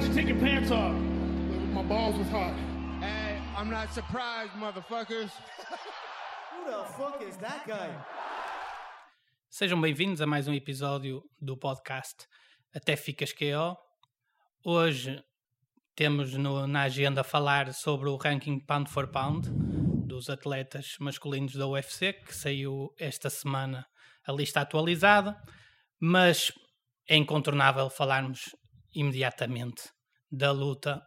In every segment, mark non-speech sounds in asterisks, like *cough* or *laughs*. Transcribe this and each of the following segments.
let you take your pants off. My balls was hot. Hey, I'm not surprised, motherfuckers. *laughs* Who the fuck is that guy? Sejam bem-vindos a mais um episódio do podcast Até Ficas QO. Hoje temos no- na agenda falar sobre o ranking pound for pound dos atletas masculinos da UFC, que saiu esta semana a lista atualizada, mas é incontornável falarmos imediatamente da luta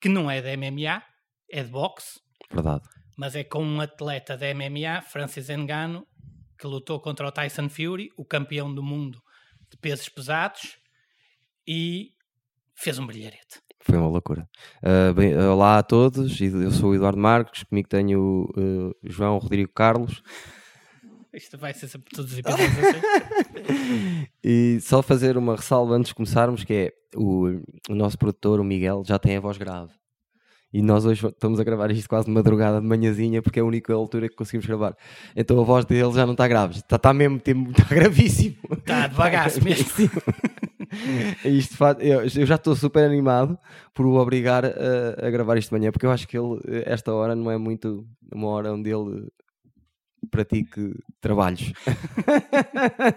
que não é da MMA, é de boxe, Verdade. mas é com um atleta da MMA, Francis Ngannou, que lutou contra o Tyson Fury, o campeão do mundo de pesos pesados, e fez um brilharete. Foi uma loucura. Ah, bem, olá a todos, eu sou o Eduardo Marques, comigo tenho o ah, João Rodrigo Carlos. Isto vai ser sempre todos os episódios assim. *laughs* E só fazer uma ressalva antes de começarmos, que é o, o nosso produtor, o Miguel, já tem a voz grave. E nós hoje estamos a gravar isto quase de madrugada, de manhãzinha, porque é a única altura que conseguimos gravar. Então a voz dele já não está grave, está, está mesmo, está *laughs* gravíssimo. Está devagar mesmo. *laughs* Isto faz- eu, eu já estou super animado por o obrigar a, a gravar isto de manhã, porque eu acho que ele, esta hora, não é muito uma hora onde ele pratique trabalhos. *laughs*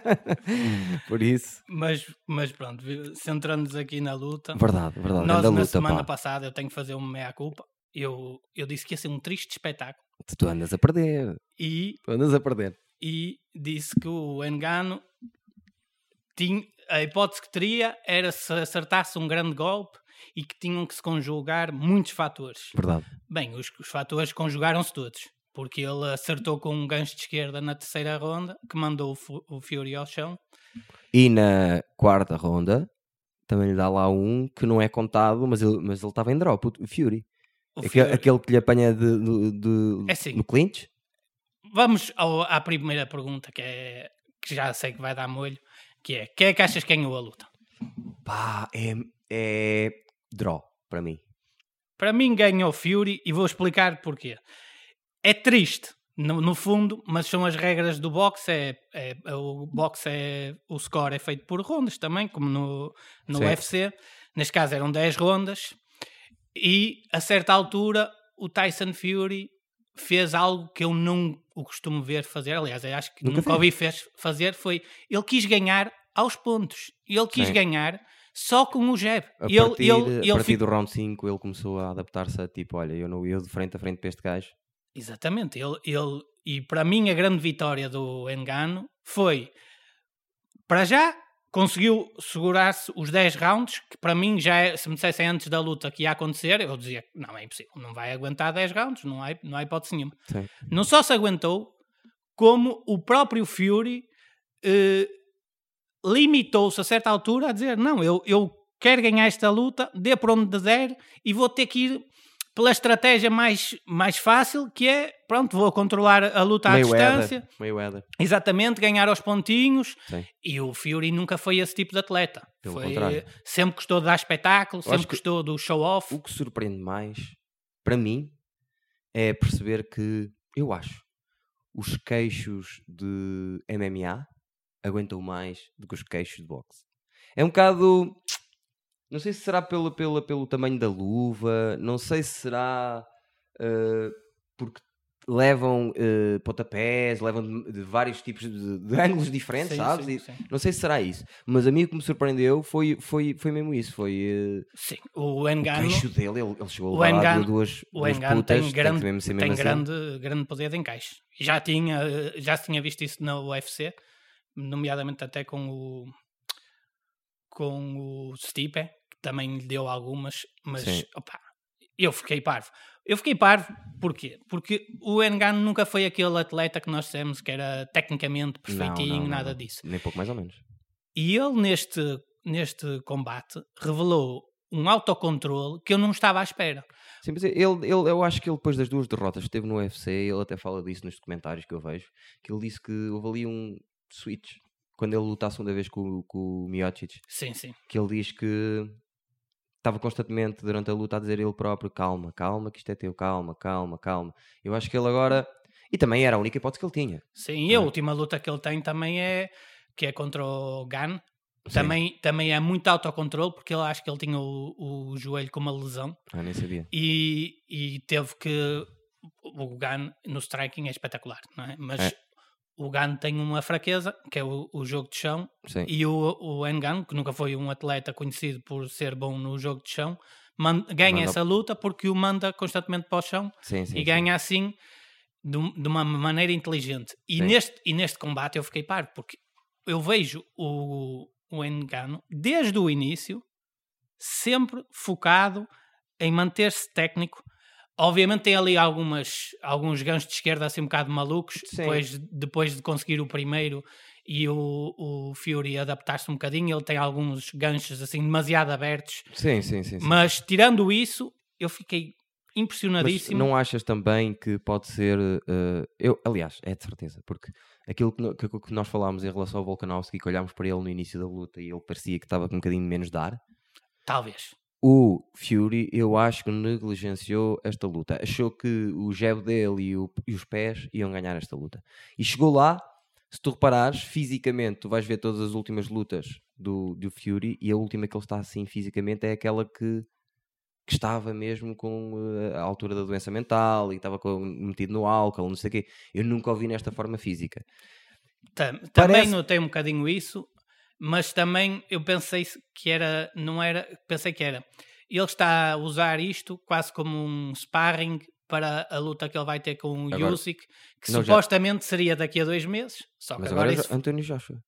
por isso, Mas, mas pronto, centrando-nos aqui na luta, verdade, verdade. nós na luta, semana pá. passada, eu tenho que fazer uma meia-culpa, eu, eu disse que ia ser um triste espetáculo, Tu andas a perder, e tu andas a perder. e disse que o Engano tinha, a hipótese que teria era se acertasse um grande golpe e que tinham que se conjugar muitos fatores. Verdade. Bem, os, os fatores conjugaram-se todos, porque ele acertou com um gancho de esquerda na terceira ronda, que mandou o, Fu- o Fury ao chão. E na quarta ronda, também lhe dá lá um que não é contado, mas ele mas ele estava em drop, o Fury. O Aquele, Fury- aquele que lhe apanha de, de, de- É assim. no clinch. Vamos ao- à primeira pergunta, que, é, que já sei que vai dar molho, que é, quem é que achas que ganhou a luta? Pá, é, é draw para mim. Para mim ganhou o Fury e vou explicar porquê. É triste, no, no fundo, mas são as regras do boxe. É, é- o boxe é. O score é feito por rondas também, como no, no Certo. UFC. Neste caso eram 10 rondas. E a certa altura o Tyson Fury fez algo que eu não o costumo ver fazer. Aliás, eu acho que Nunca nunca, ouvi fez fazer. Foi ele quis ganhar aos pontos. Ele quis Sim. ganhar só com o jab. A E ele, partir, ele, a partir do round 5 ele começou a adaptar-se a tipo, olha, eu não ia de frente a frente para este gajo. Exatamente. Ele, ele, e para mim a grande vitória do Engano foi, para já, conseguiu segurar-se os 10 rounds, que para mim já é, se me dissessem antes da luta que ia acontecer, eu dizia, não, é impossível, não vai aguentar 10 rounds, não há, não há hipótese nenhuma. Sim. Não só se aguentou, como o próprio Fury eh, limitou-se a certa altura a dizer: Não, eu, eu quero ganhar esta luta, dê por onde der e vou ter que ir pela estratégia mais, mais fácil, que é: pronto, vou controlar a luta à distância, Mayweather. Exatamente, ganhar aos pontinhos. Sim. E o Fury nunca foi esse tipo de atleta. Pelo foi, contrário. sempre gostou de dar espetáculo, acho sempre gostou do show-off. O que surpreende mais, para mim, é perceber que, eu acho, os queixos de MMA aguentam mais do que os queixos de boxe. É um bocado. Não sei se será pelo, pelo, pelo tamanho da luva, não sei se será eh, porque levam eh, pontapés, levam de, de vários tipos de, de *laughs* ângulos diferentes, Sim, sabes? sim, sim. Não sei se será isso, mas a mim o que me surpreendeu foi, foi, foi mesmo isso. Foi eh, Sim, o o Engano. queixo dele, ele, ele chegou o a levar duas, O duas Engano putas, tem, grande, que mesmo tem assim. grande, grande poder de encaixe. Já tinha, já se tinha visto isso na UFC, nomeadamente até com o com o Stipe, que também lhe deu algumas, mas Sim. opá, eu fiquei parvo. Eu fiquei parvo porquê? Porque o Engano nunca foi aquele atleta que nós dissemos que era tecnicamente perfeitinho, não, não, nada não. disso. Nem pouco mais ou menos. E ele, neste, neste combate, revelou um autocontrole que eu não estava à espera. Sim, mas ele, ele, eu acho que ele depois das duas derrotas que teve no UFC, ele até fala disso nos documentários que eu vejo, que ele disse que houve ali um switch quando ele lutou a segunda vez com, com o Miocic, Sim, sim. que ele diz que estava constantemente durante a luta a dizer ele próprio calma, calma, que isto é teu, calma, calma, calma. Eu acho que ele agora e também era a única hipótese que ele tinha. Sim, e a é? última luta que ele tem também é que é contra o Gan, Também, também é muito autocontrole, porque ele acho que ele tinha o, o joelho com uma lesão Ah, nem sabia. e, e teve que. O Gan no striking é espetacular, não é? Mas É. o Gan tem uma fraqueza, que é o, o jogo de chão, Sim. e o, o Engan, que nunca foi um atleta conhecido por ser bom no jogo de chão, ganha Manda- essa luta porque o manda constantemente para o chão Sim, sim, e sim. ganha assim de, de uma maneira inteligente. E Sim. neste, e neste combate eu fiquei parvo, porque eu vejo o, o Engano desde o início sempre focado em manter-se técnico. Obviamente tem ali algumas, alguns ganchos de esquerda assim um bocado malucos, Sim. depois, depois de conseguir o primeiro e o, o Fury adaptar-se um bocadinho, ele tem alguns ganchos assim demasiado abertos, Sim, sim, sim. sim. mas tirando isso, eu fiquei Mas impressionadíssimo. não achas também que pode ser. eh, eu, aliás, é de certeza, porque aquilo que, no- que- que nós falámos em relação ao Volkanovski, que olhámos para ele no início da luta e ele parecia que estava com um bocadinho menos de ar. Talvez. O Fury, eu acho que negligenciou esta luta. Achou que o jab dele e, o- e os pés iam ganhar esta luta. E chegou lá, se tu reparares, fisicamente, tu vais ver todas as últimas lutas do, do Fury e a última que ele está assim fisicamente é aquela que, que estava mesmo com eh, a altura da doença mental e estava com- metido no álcool, não sei o quê. Eu nunca o vi nesta forma física. Tam- Também Parece- notei um bocadinho isso, mas também eu pensei se- que era, não era, pensei que era. Ele está a usar isto quase como um sparring para a luta que ele vai ter com o Agora- Usyk, que Não, já- supostamente seria daqui a dois meses. Só que Mas agora, agora, isso... já- António Joshua.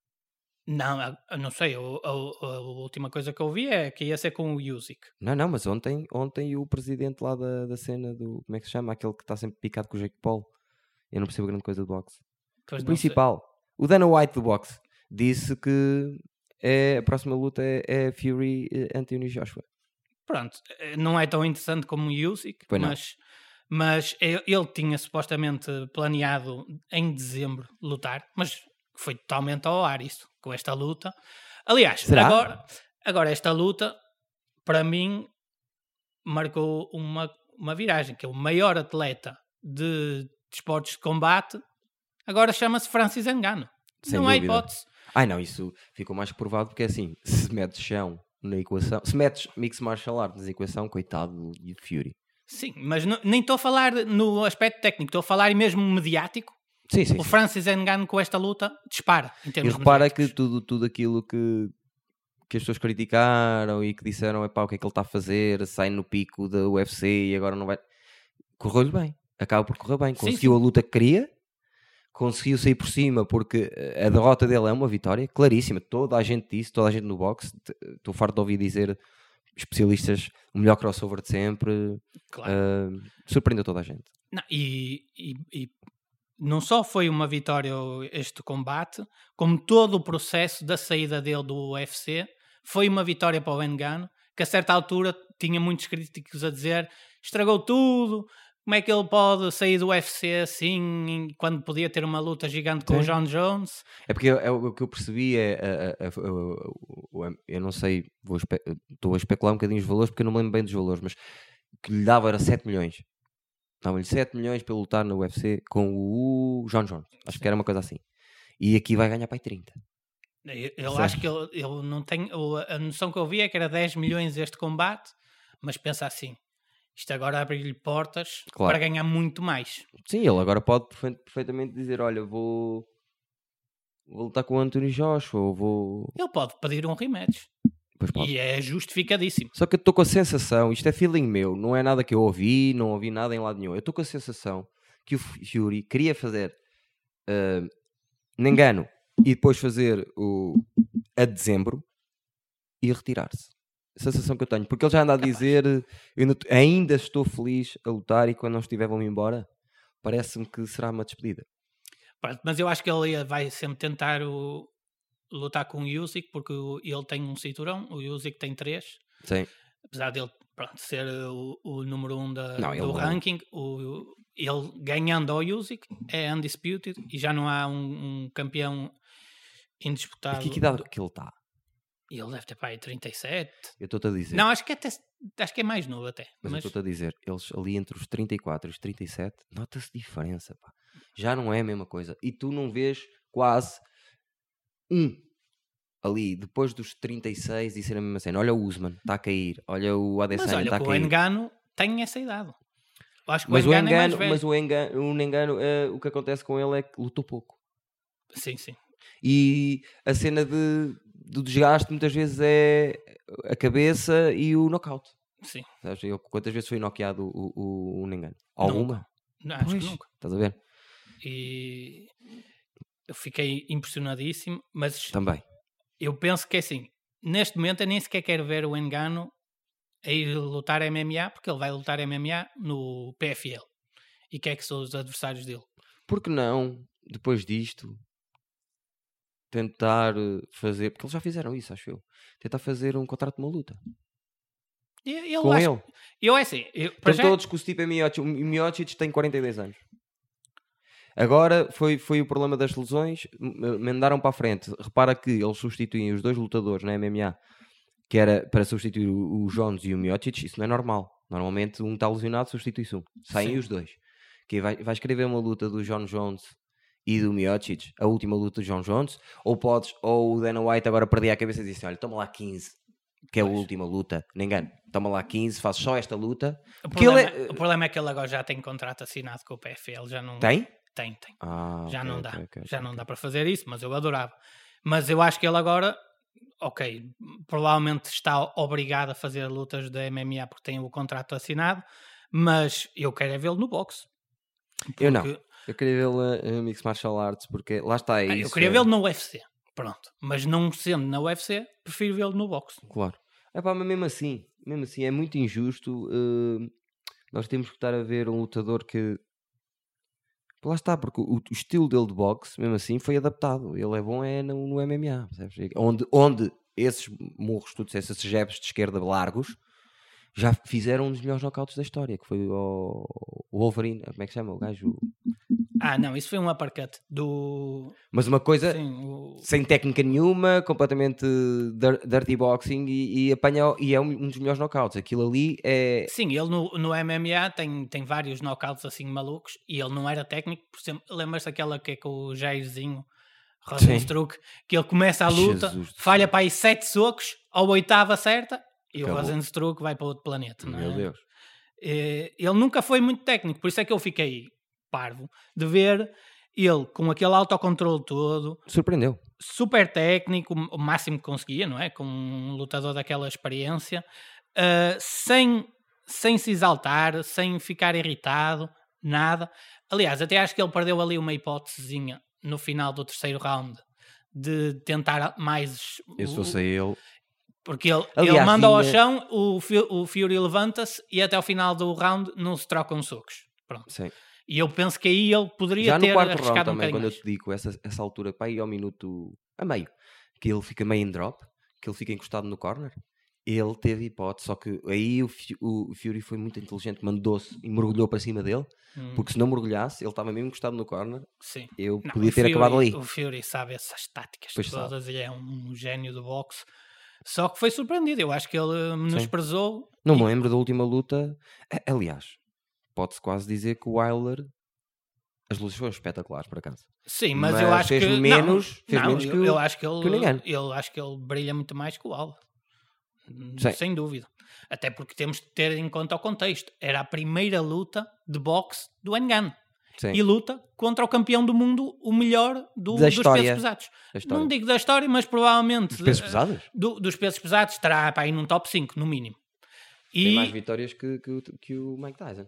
Não, não sei. a, a- a última coisa que eu vi é que ia ser com o Usyk. Não, não, mas ontem, ontem o presidente lá da, da cena do. Como é que se chama? Aquele que está sempre picado com o Jake Paul. Eu não percebo grande coisa do boxe. Pois o não sei. principal, o Dana White do boxe, disse que é, a próxima luta é, é Fury eh, Anthony Joshua. Pronto, eh, não é tão interessante como o Usyk, mas, mas e- ele tinha supostamente planeado em dezembro lutar, mas foi totalmente ao ar isso, com esta luta. Aliás, Será? agora, agora esta luta, para mim, marcou uma, uma viragem, que é o maior atleta de desportos de combate, agora chama-se Francis Ngannou. Sem não há dúvida. hipótese. Ai não, isso ficou mais provado porque é assim, se metes chão na equação, se metes Mix Martial Arts na equação, coitado do Fury. Sim, mas não- nem estou a falar no aspecto técnico, estou a falar mesmo mediático. Sim, sim. O sim. Francis Ngannou com esta luta dispara em E termos repara que tudo, tudo aquilo que, que as pessoas criticaram e que disseram epá, o que é que ele está a fazer, sai no pico da UFC e agora não vai. Correu-lhe bem, acaba por correr bem. Sim, Conseguiu sim. a luta que queria, conseguiu sair por cima porque a derrota dele é uma vitória claríssima. Toda a gente disse, toda a gente no boxe, t- estou farto de ouvir dizer especialistas, o melhor crossover de sempre, Claro. ah, surpreendeu toda a gente. Não, e, e- e não só foi uma vitória este combate, como todo o processo da saída dele do UFC foi uma vitória para o Ngannou, que a certa altura tinha muitos críticos a dizer estragou tudo, como é que ele pode sair do UFC assim, quando podia ter uma luta gigante com o Sim. John Jones? É porque é, o que eu percebi é. a- a- a- o- o- eu não sei, vou estou a especular um bocadinho os valores porque eu não me lembro bem dos valores, mas o que lhe dava era 7 milhões. Davam-lhe 7 milhões para lutar no UFC com o John Jones. Acho que era uma coisa assim. E aqui vai ganhar para aí 30. Eu, eu acho que ele, ele não tem. o- A noção que eu vi é que era 10 milhões este combate, mas pensa assim: isto agora abre-lhe portas Claro. para ganhar muito mais. Sim, ele agora pode perfe- perfeitamente dizer: Olha, vou. Vou lutar com o Anthony Joshua, ou vou. Ele pode pedir um rematch e é justificadíssimo. Só que eu estou com a sensação, isto é feeling meu, não é nada que eu ouvi, não ouvi nada em lado nenhum. Eu estou com a sensação que o Fury queria fazer ah, Nengano e depois fazer o a dezembro e retirar-se. Sensação que eu tenho, porque ele já anda a dizer eu ainda, t- ainda estou feliz a lutar e quando não estiver vão embora. Parece-me que será uma despedida. Mas eu acho que ele vai sempre tentar o- lutar com o Usyk porque ele tem um cinturão, o Usyk tem três. Sim. Apesar dele pronto, ser o, o número um da, Não, do não- ranking, o, ele ganhando ao Usyk é undisputed e já não há um, um campeão indisputado. E que, que idade que ele está? E ele deve ter para aí 37. Eu estou-te a dizer. Não, acho que, até, acho que é mais novo até. Mas, Mas, eu estou-te a dizer, eles ali entre os 34 e os 37, nota-se diferença, pá. Já não é a mesma coisa. E tu não vês quase um ali, depois dos 36, disseram a mesma cena. Olha o Usman, está a cair. Olha o Mas Adesanya, olha, está a que o cair. Engano tem essa idade. Eu acho que Mas o o Engano, é engano, velho. mas o engano, o engano eh, o que acontece com ele é que lutou pouco. Sim, sim. E a cena de, do desgaste muitas vezes é a cabeça e o knockout. sim. Sabes? Eu- quantas vezes foi noqueado o, o, o Engano? Alguma? Não, acho Pois, que nunca. Estás a ver? E eu fiquei impressionadíssimo, mas Também. eu penso que é assim, neste momento eu nem sequer quero ver o Engano a ir lutar MMA, porque ele vai lutar MMA no PFL. E quem é que são os adversários dele? Por que não, depois disto, tentar eh, fazer. Porque eles já fizeram isso, acho eu. Tentar fazer um contrato de uma luta. E- Eu, com acho, ele. eu é assim, eu, Estão já- todos com o Stipe Miocic. O Miocic tem 42 anos. Agora foi, foi o problema das lesões, m- mandaram para a frente. Repara que eles substituem os dois lutadores na MMA, que era para substituir o, Jones e o Miocic. Isso não é normal. Normalmente um está lesionado, substitui-se um. Saem Sim. os dois. Que vai, vais escrever uma luta do John Jones e do Miocic, a última luta do John Jones, ou podes, ou o Dana White agora perdia a cabeça e disse: Olha, toma lá 15, que é a Pois. última luta. Nem engano, toma lá 15, faz só esta luta. o, porque ele problema, é- o problema é que ele agora já tem contrato assinado com o PFL, já não Tem? tem, tem. Ah, já ok, não dá, ok, ok, já não dá para fazer isso, mas eu adorava. Mas eu acho que ele agora, ok, provavelmente está obrigado a fazer lutas da MMA porque tem o contrato assinado, mas eu quero é vê-lo no boxe. Eu não. Eu queria vê-lo em Mixed Martial Arts porque lá está é Ah, isso. eu queria é- vê-lo no UFC, pronto. Mas não sendo na UFC, prefiro vê-lo no boxe. Claro. É pá, mas mesmo assim, mesmo assim, é muito injusto. eh, nós temos que estar a ver um lutador que. Lá está, porque o, o estilo dele de boxe, mesmo assim, foi adaptado. Ele é bom é no, no MMA, percebes? Onde, onde esses murros, tu disseste, esses jabs de esquerda largos, já fizeram um dos melhores knockouts da história, que foi o, o Wolverine, como é que se chama? O gajo. Ah, não, isso foi um uppercut do. Mas uma coisa, Sim, o- sem técnica nenhuma, completamente dir- dirty boxing e, e apanha e é um, dos melhores knockouts. Aquilo ali é. Sim, ele no, no MMA tem, tem vários knockouts assim malucos e ele não era técnico, por exemplo, lembras-te daquela que é com o Jairzinho Rosenstruck, que ele começa a luta, Jesus falha para aí sete socos, ao oitavo acerta e Acabou. o Rosenstruck vai para outro planeta. não Meu é? Deus. Eh, Ele nunca foi muito técnico, por isso é que eu fiquei parvo de ver ele com aquele autocontrole todo, Surpreendeu. super técnico, o máximo que conseguia, não é? Com um lutador daquela experiência, uh, sem, sem se exaltar, sem ficar irritado, nada. Aliás, até acho que ele perdeu ali uma hipótesezinha no final do terceiro round de tentar mais. Eu se o- fosse ele. Porque ele, Aliás, ele manda ao tinha- chão, o, o Fury levanta-se e até ao final do round não se trocam socos. Pronto. Sim. E eu penso que aí ele poderia Já ter no quarto round um também, bocadinho quando eu mais. te digo essa, essa altura, para ir ao minuto a meio, que ele fica meio em drop, que ele fica encostado no corner, ele teve hipótese, só que aí o, o Fury foi muito inteligente, mandou-se e mergulhou para cima dele, Hum, porque se não mergulhasse, ele estava mesmo encostado no corner, sim. eu Não, podia ter Fury- acabado ali. O Fury sabe essas táticas Pois sabe. todas e é um gênio do boxe. Só que foi surpreendido. Eu acho que ele menosprezou. Não me lembro da última luta. Aliás, pode-se quase dizer que o Wilder. As lutas foram espetaculares, por acaso. Sim, mas, eu mas acho fez que não, menos- fez não, menos eu, que o- eu acho que ele, que o eu acho que ele brilha muito mais que o. Hum, Sim. Sem dúvida. Até porque temos de ter em conta o contexto. Era a primeira luta de boxe do Engano. Sim, E luta contra o campeão do mundo, o melhor do- dos história. pesos pesados. Não digo da história, mas provavelmente Os pesos eh, pesados? do- dos pesos pesados estará para aí num top 5, no mínimo. Tem E, mais vitórias que, que, o- que o Mike Tyson.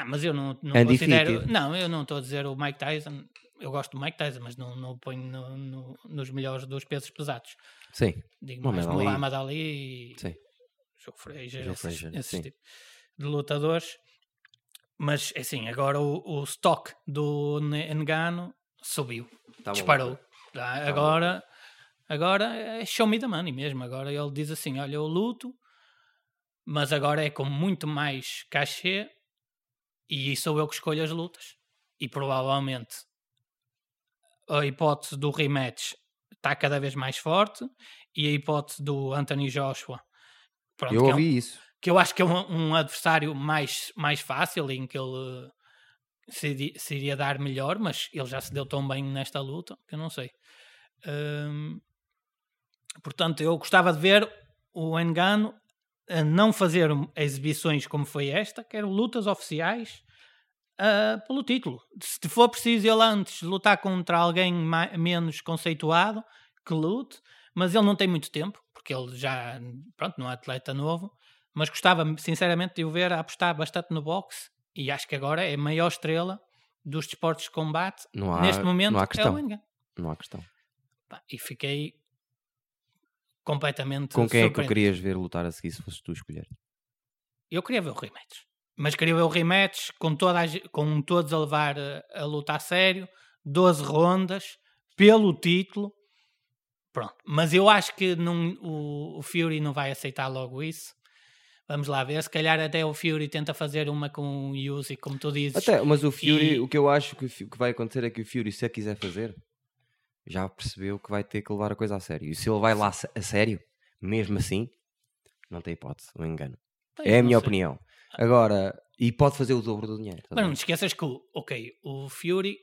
Ah, mas eu não, não Undefeated. considero. Não, eu não estou a dizer o Mike Tyson. Eu gosto do Mike Tyson, mas não, não o ponho no- no- nos melhores dos pesos pesados. Sim, Digo Muhammad mais Ali. Muhammad Ali e sim. Joe Frazier, Joe esses, Frazier, esses sim. tipos de lutadores. Mas, assim, agora o, o stock do Ngannou subiu, Tá disparou. Tá, agora, agora é show me the money mesmo. Agora ele diz assim, olha, eu luto, mas agora é com muito mais cachê e sou eu que escolho as lutas. E provavelmente a hipótese do rematch está cada vez mais forte e a hipótese do Anthony Joshua pronto, Eu que, é um- ouvi isso. que eu acho que é um, um adversário mais, mais fácil em que ele se, se iria dar melhor, mas ele já se deu tão bem nesta luta que eu não sei. Hum, Portanto, eu gostava de ver o Engano a não fazer exibições como foi esta, quero lutas oficiais uh, pelo título. Se for preciso ele antes lutar contra alguém mais, menos conceituado, que lute, mas ele não tem muito tempo, porque ele já, pronto, não é atleta novo, mas gostava sinceramente de o ver a apostar bastante no boxe e acho que agora é a maior estrela dos desportos de combate há, neste momento não há é questão. o Engano. Não há questão. E fiquei completamente Com quem é que querias ver lutar a seguir se fosses tu escolher? Eu queria ver o rematch. Mas queria ver o rematch com, toda a com todos a levar a, a luta a sério, 12 rondas, pelo título. Pronto. Mas eu acho que não, o, o Fury não vai aceitar logo isso. Vamos lá ver. Se calhar até o Fury tenta fazer uma com o Yuzi, como tu dizes. Até, mas o Fury, E- o que eu acho que, que vai acontecer é que o Fury, se a quiser fazer, já percebeu que vai ter que levar a coisa a sério. E se ele vai lá a sério, mesmo assim, não tem hipótese, não engano. É a minha sei. opinião. Agora, e pode fazer o dobro do dinheiro. tá Mas não te esqueças que, o- ok, o Fury,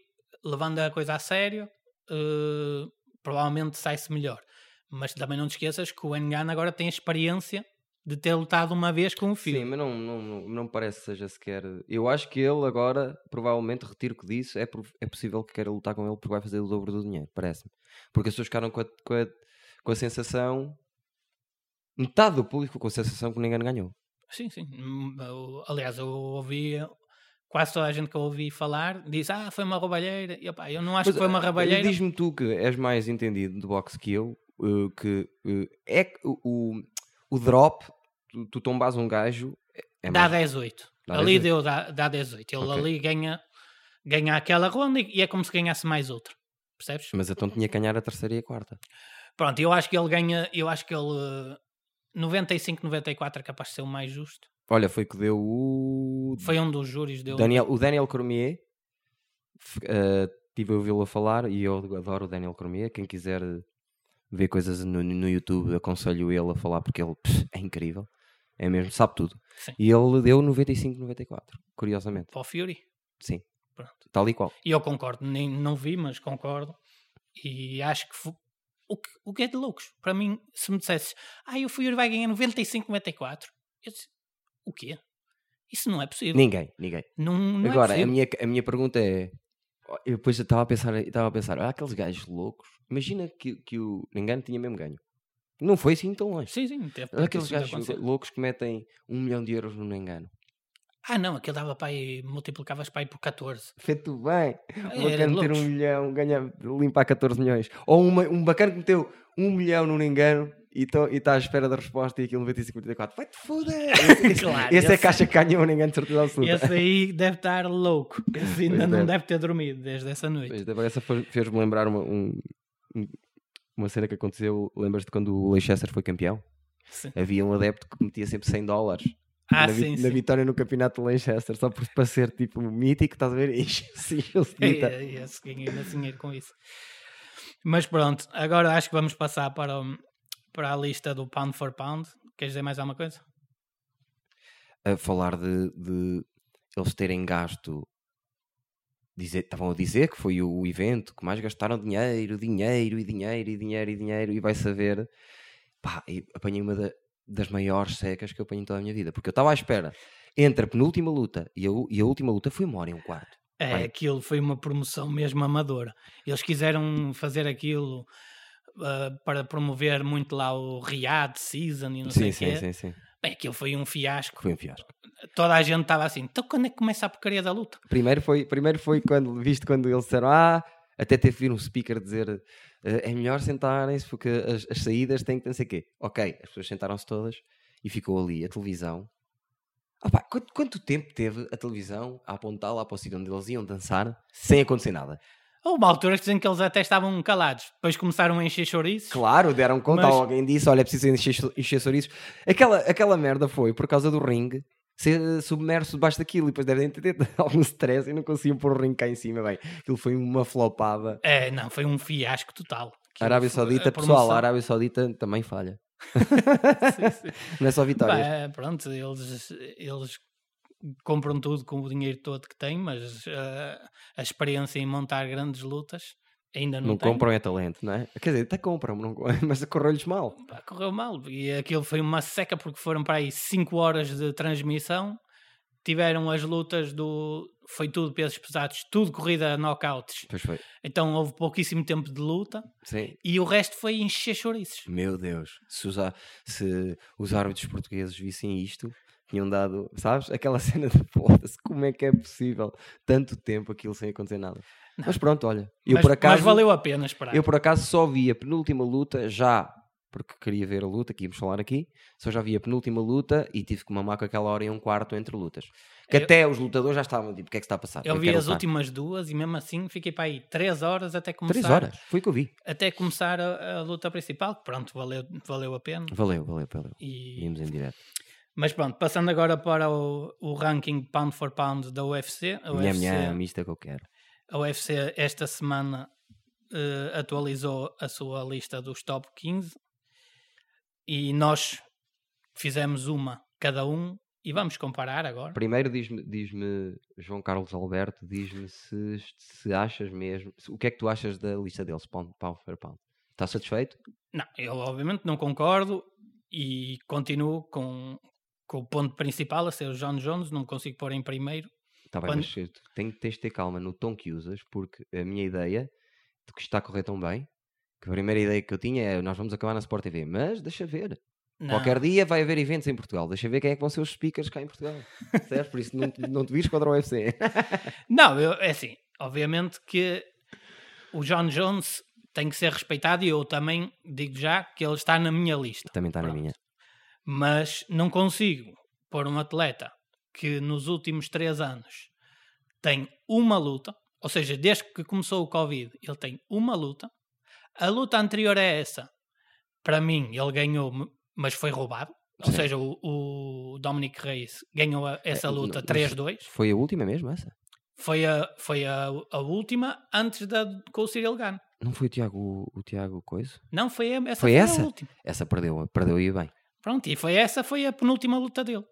levando a coisa a sério, eh, provavelmente sai-se melhor. Mas também não te esqueças que o Engano agora tem a experiência de ter lutado uma vez com o Fury. Sim, mas não, não, não, parece que seja sequer. Eu acho que ele agora, provavelmente, retiro o que disse, é, é possível que queira lutar com ele porque vai fazer o dobro do dinheiro, parece-me. Porque as pessoas ficaram com a, com, a, com a sensação. Metade do público com a sensação que ninguém ganhou. Sim, sim. Hum, Aliás, eu ouvi quase toda a gente que eu ouvi falar diz: Ah, foi uma roubalheira. E, opá, eu não acho Mas, que foi uma ah, roubalheira. Diz-me tu que és mais entendido de boxe que eu, eh, que eh, é que o, o, drop, tu, tu tombas um gajo. É dá mais- 10-8. Dá ali 10-8. deu, dá, dá 10-8. Ele Ok. ali ganha, ganha aquela ronda e e é como se ganhasse mais outra. Percebes? Mas então tinha que ganhar a terceira e a quarta. Pronto, eu acho que ele ganha. Eu acho que ele. eh, 95-94 é capaz de ser o mais justo. Olha, foi que deu o. Foi um dos júris. Deu Daniel, o Daniel Cormier. eh, Tive a ouvi-lo a falar e eu adoro o Daniel Cormier. Quem quiser ver coisas no, no YouTube, aconselho ele a falar porque ele pff, é incrível. É mesmo, sabe tudo. Sim. E ele deu 95-94, curiosamente. para o Fury. Sim, Pronto. tal e qual. E eu concordo, nem, não vi, mas concordo. E acho que, o que o que é de loucos. Para mim, se me dissesses, ah, o Fury vai ganhar 95-94, eu disse, o quê? Isso não é possível. Ninguém, ninguém. Não, não Agora, é a minha, a minha pergunta é: eu depois estava a pensar, estava a pensar, olha aqueles gajos loucos. Imagina que, que o Engano tinha mesmo ganho. Não foi assim tão longe. Sim, sim, teve Olha aqueles gajos loucos que metem um milhão de euros no Engano. Ah, não, aquele dava para aí, multiplicavas para aí por 14. Feito bem. Um Era de bacana ter um milhão, ganha, limpar 14 milhões. Ou uma, um bacana que meteu um milhão no engano e está à espera da resposta e aquilo 95, 84. Vai-te foder! *laughs* Esse, Claro, esse é esse- caixa que ganhou um engano de certeza absoluta. Esse aí deve estar louco. Esse ainda Pois não deve. deve ter dormido desde essa noite. Pois, essa fez-me lembrar uma, um- um- uma cena que aconteceu. Lembras-te quando o Leicester foi campeão? Sim. Havia um adepto que metia sempre 100 dólares Ah, na, sim, na sim. vitória no campeonato de Leicester, só por, para ser tipo mítico, estás a ver? *laughs* É, *laughs* Esse ganhei dinheiro com isso. Mas pronto, agora acho que vamos passar para, o- para a lista do pound for pound. Queres dizer mais alguma coisa? a falar de, de eles terem gasto. Dizer, estavam a dizer que foi o evento que mais gastaram dinheiro, dinheiro e dinheiro e dinheiro e dinheiro, e vai saber. Pá, apanhei uma da- das maiores secas que eu apanhei em toda a minha vida, porque eu estava à espera entre a penúltima luta e a, e a última luta foi uma hora e um quarto. É, Bem. aquilo foi uma promoção mesmo amadora. Eles quiseram fazer aquilo ah, para promover muito lá o Riad Season e não sei sim, o quê. sim, sim, sim. Bem, aquilo foi um fiasco. Foi um fiasco. Toda a gente estava assim, então quando é que começa a porcaria da luta? Primeiro foi, primeiro foi quando, *laughs* visto quando eles disseram, ah, até teve vir um speaker dizer "Eh, é melhor sentarem-se porque as, as saídas têm que não sei o quê. Ok, as pessoas sentaram-se todas e ficou ali a televisão. Ah pá, quanto, quanto tempo teve a televisão a apontar lá para o sítio onde eles iam dançar sem acontecer nada? Houve uma altura que dizem que eles até estavam calados. Depois começaram a encher chouriços. Claro, deram conta, Mas- alguém disse, olha, é preciso encher, encher chouriços. Aquela, aquela merda foi por causa do ringue ser eh, submerso debaixo daquilo e depois devem ter tido *laughs* algum stress e não conseguiam pôr o ringue cá em cima. Bem, aquilo foi uma flopada. É, não, foi um fiasco total. Aquilo Arábia Saudita, pessoal, a Arábia Saudita também falha. *laughs* *laughs* Sim, sim. Não é só vitórias. Pronto, eles, eles compram tudo com o dinheiro todo que têm, mas ah, a experiência em montar grandes lutas ainda não, Não tem. compram é talento, não é? Quer dizer, até compram, não- *laughs* mas correu-lhes mal. Pá, correu mal. E aquilo foi uma seca porque foram para aí 5 horas de transmissão. Tiveram as lutas do. Foi tudo pesos pesados, tudo corrida a knockouts. Pois foi. Então houve pouquíssimo tempo de luta Sim. e o resto foi encher chouriços. Meu Deus, se á- se os árbitros portugueses vissem isto, tinham dado, sabes, aquela *laughs* cena de foda-se, como é que é possível tanto tempo aquilo sem acontecer nada? Mas pronto, olha, eu mas, por acaso, mas valeu a pena esperar. eu por acaso só vi a penúltima luta já, porque queria ver a luta que íamos falar aqui, só já vi a penúltima luta e tive que mamar com aquela hora e um quarto entre lutas. Que Eu- até os lutadores já estavam tipo, o que é que está a passar? Eu vi quero as lutar." últimas duas e mesmo assim fiquei para aí 3 horas até começar, Três horas, foi o que eu vi. Até começar a, a luta principal. Pronto, valeu, valeu a pena. Valeu, valeu, valeu. E, Vimos em direto. Mas pronto, passando agora para o, o ranking pound for pound da UFC. A Minha, UFC, minha, isto é que eu quero. a UFC esta semana eh, atualizou a sua lista dos top 15 e nós fizemos uma cada um e vamos comparar agora. Primeiro diz-me, diz-me João Carlos Alberto, diz-me se, se achas mesmo, se- o que é que tu achas da lista deles, pound, pound for pound? Estás satisfeito? Não, eu obviamente não concordo e continuo com, com o ponto principal a ser o John Jones, não consigo pôr em primeiro. Está bem, Quando- mas tem, tens de ter calma no tom que usas, porque a minha ideia, de que está a correr tão bem, que a primeira ideia que eu tinha é nós vamos acabar na Sport TV, mas deixa ver. Não, Qualquer dia vai haver eventos em Portugal, deixa ver quem é que vão ser os speakers cá em Portugal. certo? Por isso não, te- não te vires contra o UFC. *laughs* *laughs* Não, eu- é assim, obviamente que o John Jones tem que ser respeitado e eu também digo já que ele está na minha lista. Também está na Pronto. minha. Mas não consigo pôr um atleta que nos últimos três anos tem uma luta, ou seja, desde que começou o Covid, ele tem uma luta. A luta anterior a essa, para mim, ele ganhou, mas foi roubado. Ou Sim. seja, o, o Dominic Reis ganhou a- essa É, luta mas 3-2. Foi a última mesmo essa? Foi a, foi a, a última antes da com o Cyril Gane. Não foi o Tiago, o Tiago Coisa? Não, foi essa Foi foi, essa? Essa perdeu, perdeu e bem. Pronto, e foi essa foi a penúltima luta dele.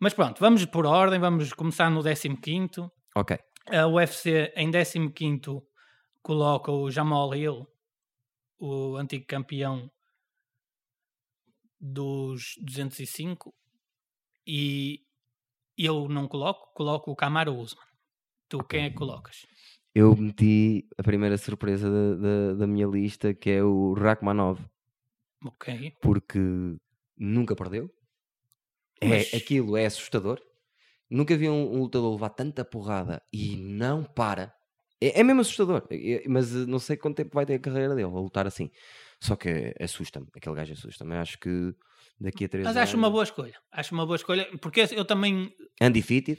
Mas pronto, vamos por ordem, vamos começar no 15º. Ok. A UFC em 15º coloca o Jamal Hill, o antigo campeão dos 205 e eu não coloco, coloco o Camaro Usman. Tu quem é que colocas? Eu meti a primeira surpresa da, da, da minha lista, que é o Rachmanov, Ok. porque nunca perdeu. É, Mas- Aquilo é assustador. Nunca vi um, um lutador levar tanta porrada e não para. É, é mesmo assustador. É- é- mas eh, não sei quanto tempo vai ter a carreira dele a lutar assim. Só que assusta-me. Aquele gajo assusta-me. Acho que daqui a três Mas anos... acho uma boa escolha. Acho uma boa escolha, porque eu também Undefeated.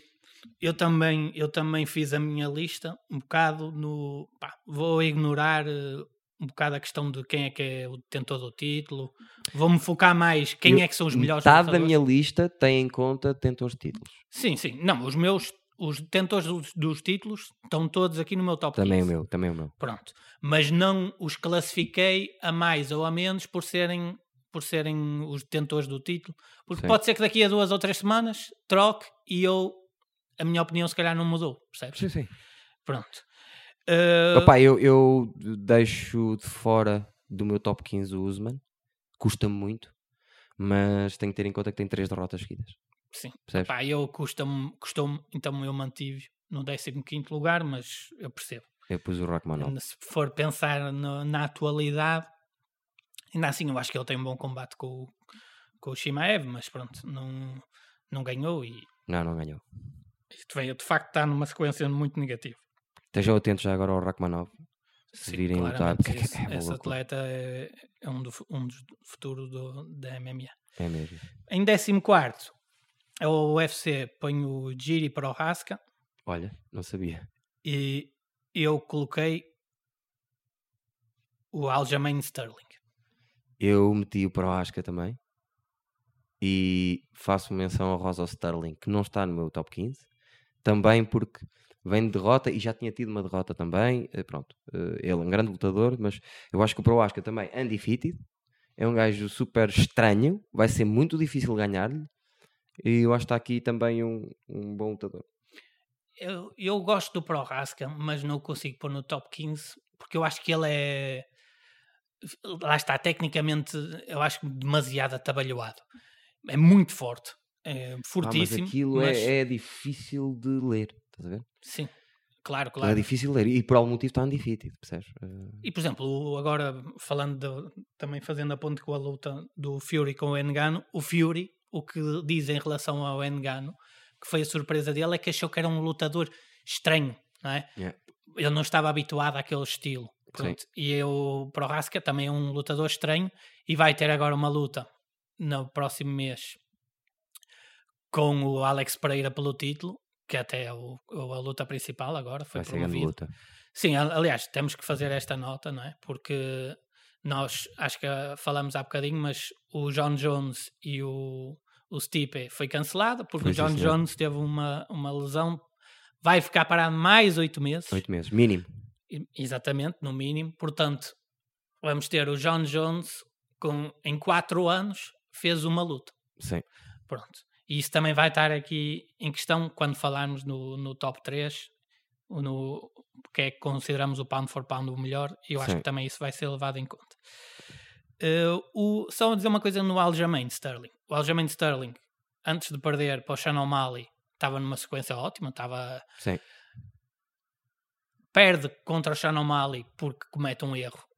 eu também, eu também fiz a minha lista um bocado no. pá, vou ignorar eh, um bocado a questão de quem é que é o detentor do título. Vou-me focar mais quem Eu- é que são os melhores Metade da minha lista tem em conta detentores de títulos. Sim, sim. Não, os meus. Os detentores dos, dos títulos estão todos aqui no meu top Também 15. o meu, também o meu. Pronto. Mas não os classifiquei a mais ou a menos por serem, por serem os detentores do título. Porque Sim. pode ser que daqui a duas ou três semanas troque e eu. A minha opinião se calhar não mudou, percebes? Sim, sim. Pronto. Uh, Opa, eu, eu deixo de fora do meu top 15 o Usman. Custa-me muito. Mas tenho que ter em conta que tem três derrotas seguidas. sim. Pá, eu custa-me, custou-me, então eu mantive no 15 lugar, mas eu percebo. Eu pus o Rachmanov. Se for pensar no- na atualidade, ainda assim eu acho que ele tem um bom combate com, o- com o Shimaev, mas pronto, não, não ganhou e Não, não ganhou. isto veio de facto está numa sequência muito negativa. Estejam atentos já agora ao Rachmanov. Se Sim, virem lutar, porque esse, é esse loucura. atleta é, é um, do, um dos futuros do, da MMA. É mesmo. Em 14 a UFC põe o Giri para o Rasca Olha, não sabia. e eu coloquei o Aljamain Sterling. Eu meti o Proasca também. E faço menção ao Rosa Sterling, que não está no meu top 15. Também porque vem de derrota e já tinha tido uma derrota também. eh, Pronto, eh, ele é um grande lutador, mas eu acho que o Proasca também é undefeated. É um gajo super estranho, vai ser muito difícil ganhar-lhe. E eu acho que está aqui também um, um bom lutador. Eu, eu gosto do Prohaska, mas não consigo pôr no top 15 porque eu acho que ele é. Lá está, tecnicamente, eu acho demasiado atabalhoado. É muito forte, é Ah, mas fortíssimo. aquilo mas- É, é difícil de ler, estás a ver? Sim, claro, É claro. difícil de ler e por algum motivo está undefeated, percebes? Eh, E por exemplo, o- agora falando de- também fazendo a ponte com a luta do Fury com o Engano, o Fury, o que diz em relação ao Engano, que foi a surpresa dele, é que achou que era um lutador estranho, não é? Yeah. Ele não estava habituado àquele estilo. E o Prohaska também é um lutador estranho e vai ter agora uma luta no próximo mês com o Alex Pereira pelo título, que até é o, a luta principal agora, foi vai promovido. luta. Sim, aliás, temos que fazer esta nota, não é? Porque nós, acho que ah, falamos há bocadinho, mas o John Jones e o, o Stipe foi cancelado, porque Foi, o John senhor. Jones teve uma, uma lesão, vai ficar parado mais oito meses, Oito meses, mínimo. Exatamente, no mínimo. Portanto, vamos ter o John Jones com, em quatro anos, fez uma luta. Sim. Pronto. E isso também vai estar aqui em questão quando falarmos no, no top 3, no que é que consideramos o pound for pound o melhor, e eu acho Sim. que também isso vai ser levado em conta. Eh, o, só dizer uma coisa no Aljamain Sterling. O Aljamain Sterling, antes de perder para o Shannon O'Malley, estava numa sequência ótima, estava Sim. perde contra o Shannon O'Malley porque comete um erro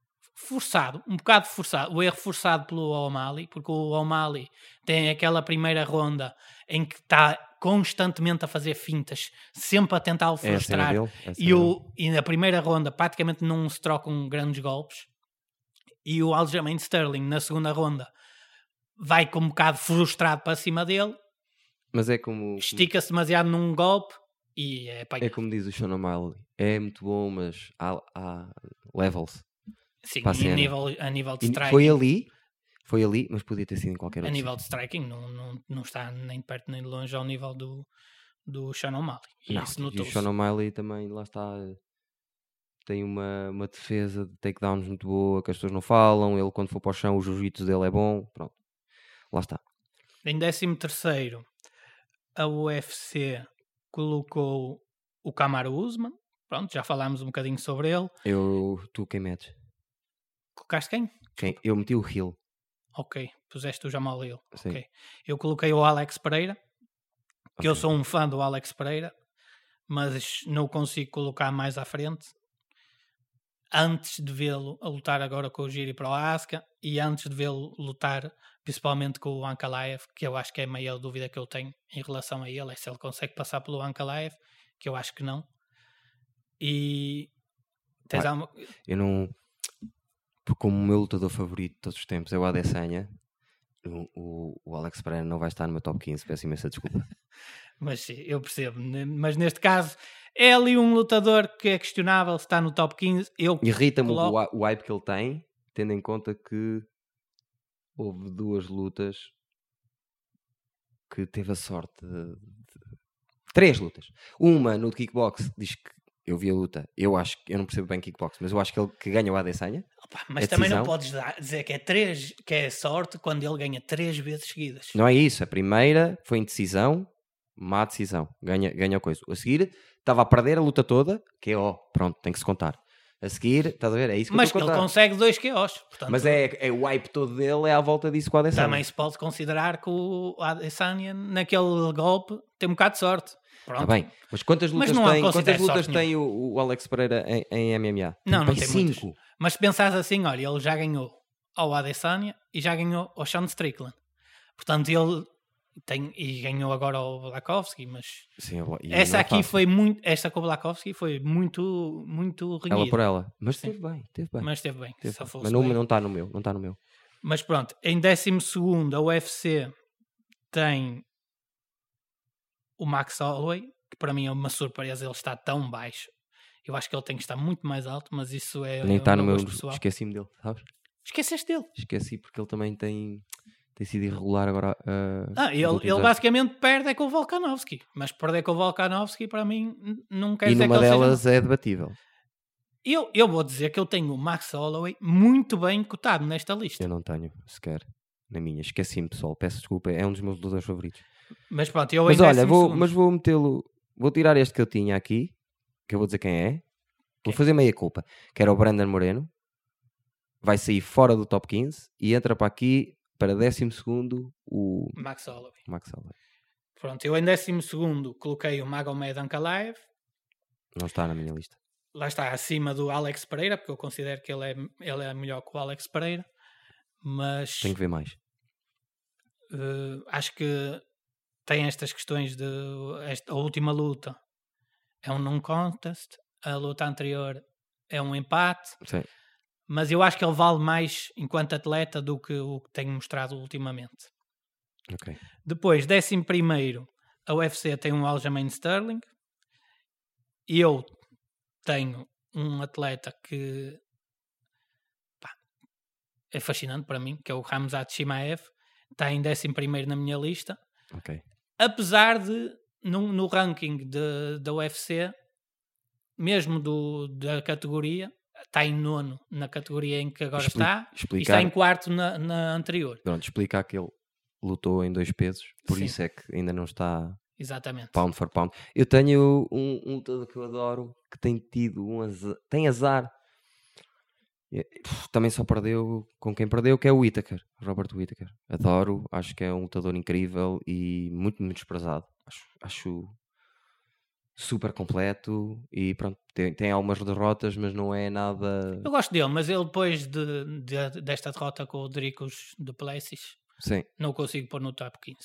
forçado, um bocado forçado, o erro forçado pelo O'Malley, porque o O'Malley tem aquela primeira ronda em que está constantemente a fazer fintas, sempre a tentar o É frustrar, é e, o, e na primeira ronda praticamente não se trocam grandes golpes, e o Aljamain Sterling na segunda ronda vai com um bocado frustrado para cima dele, Mas é como, estica-se demasiado num golpe e é, pá, é como diz o Sean O'Malley. É muito bom, mas há, há levels. Sim, a nível, a nível de strike. foi ali, foi ali, mas podia ter sido em qualquer a outro nível sítio. de striking não, não, não está nem de perto nem de longe ao nível do, do Sean O'Malley. E Não, isso e o. Sean O'Malley também, lá está, tem uma, uma defesa de takedowns muito boa, que as pessoas não falam. Ele, quando for para o chão, o jiu-jitsu dele é bom. Pronto, lá está. Em 13 terceiro, a UFC colocou o Kamaru Usman. Pronto, já falámos um bocadinho sobre ele. Eu, tu quem metes? Colocaste quem? Quem? Eu meti o Hill. Ok, puseste o Jamal Hill. Sim. Ok. Eu coloquei o Alex Pereira, que eu Ok. sou um fã do Alex Pereira, mas não consigo colocar mais à frente. Antes de vê-lo a lutar agora com o Giri para o Aska e antes de vê-lo lutar principalmente com o Ankalaev, que eu acho que é a maior dúvida que eu tenho em relação a ele, é se ele consegue passar pelo Ankalaev, que eu acho que não. E tens alguma- Eu não. Porque como o meu lutador favorito de todos os tempos é o Adesanya, o, o, o Alex Pereira não vai estar no meu top 15, peço imensa desculpa. *laughs* Mas sim, eu percebo. Mas neste caso, é ali um lutador que é questionável se está no top 15. Eu Irrita-me o, Coloco- wa- o hype que ele tem, tendo em conta que houve duas lutas que teve a sorte de, de- Três lutas. Uma no kickbox diz que eu vi a luta, eu acho que eu não percebo bem kickbox, mas eu acho que ele que ganha o Adesanya. Opa, mas também não decisão? podes dar- dizer que é, três, que é sorte quando ele ganha três vezes seguidas. Não é isso. A primeira foi em decisão, má decisão. Ganha, ganha a coisa. A seguir, estava a perder a luta toda, que é ó, pronto, tem que se contar. A seguir, estás a ver? É isso que mas eu ele consegue dois QOs. Portanto, Mas é, é o hype todo dele é à volta disso com a Adesanya. também se pode considerar que o Adesanya, naquele golpe, tem um bocado de sorte. Pronto. Tá bem, mas quantas Mas lutas há- tem, quantas lutas tem o, o Alex Pereira em, em MMA? Não, não Bem, tem muitas. cinco. Mas se pensares assim, olha, ele já ganhou ao Adesanya e já ganhou ao Sean Strickland. Portanto, ele tem, e ganhou agora ao Blakovski, mas Sim, e essa é aqui fácil. foi muito, esta com o Blakovski foi muito, muito ela renhida. por ela. Mas Sim. teve bem, teve bem. Mas esteve bem, teve bem. Mas não bem. não está no meu, não está no meu. Mas pronto, em 12 a UFC tem o Max Holloway, que para mim é uma surpresa, ele está tão baixo. Eu acho que ele tem que estar muito mais alto, mas isso é Nem está no meu. Esqueci-me dele, sabes? Esqueceste dele. Esqueci porque ele também tem, tem sido irregular agora. ah, Ah, nos ele, ele basicamente perde é com o Volkanovski, mas perder com o Volkanovski para mim não quer E dizer que ele delas seja... é debatível. Eu, eu vou dizer que eu tenho o Max Holloway muito bem cotado nesta lista. Eu não tenho sequer na minha. Esqueci-me, pessoal. Peço desculpa. É um dos meus lutadores favoritos. Mas pronto, eu Mas em olha, vou, segundo- mas vou metê-lo. Vou tirar este que eu tinha aqui, que eu vou dizer quem é. Vou Quem? fazer meia culpa. Que era o Brandon Moreno. Vai sair fora do top 15 e entra para aqui para 12 o Max Holloway. Max Holloway. Pronto, eu em 12 coloquei o Magomed Ankalaev. Não está na minha lista. Lá está, acima do Alex Pereira, porque eu considero que ele é, ele é melhor que o Alex Pereira. Mas Tenho que ver mais. eh, acho que tem estas questões de esta, a última luta é um non-contest, a luta anterior é um empate, Sim. mas eu acho que ele vale mais enquanto atleta do que o que tem mostrado ultimamente. Ok. Depois, 11 primeiro, a UFC tem um Aljamain Sterling. E eu tenho um atleta que pá, é fascinante para mim, que é o Ramzat Shimaev. Está em 11 primeiro na minha lista. Ok. Apesar de, no, no ranking de- da UFC, mesmo do, da categoria, está em nono na categoria em que agora Expli- está. E explicar- está em quarto na, na anterior. Pronto, explicar que ele lutou em dois pesos, por Sim. isso é que ainda não está Exatamente. pound for pound. Eu tenho um, um lutador que eu adoro que tem tido um azar, tem azar. E, puf, Também só perdeu com quem perdeu, que é o Whittaker, Robert Whittaker. Adoro, acho que é um lutador incrível e muito, muito desprezado. Acho, acho super completo e pronto, tem, tem algumas derrotas, mas não é nada. Eu gosto dele, mas ele depois de, de- desta derrota com o Dricos de Plessis, Sim. não consigo pôr no top 15.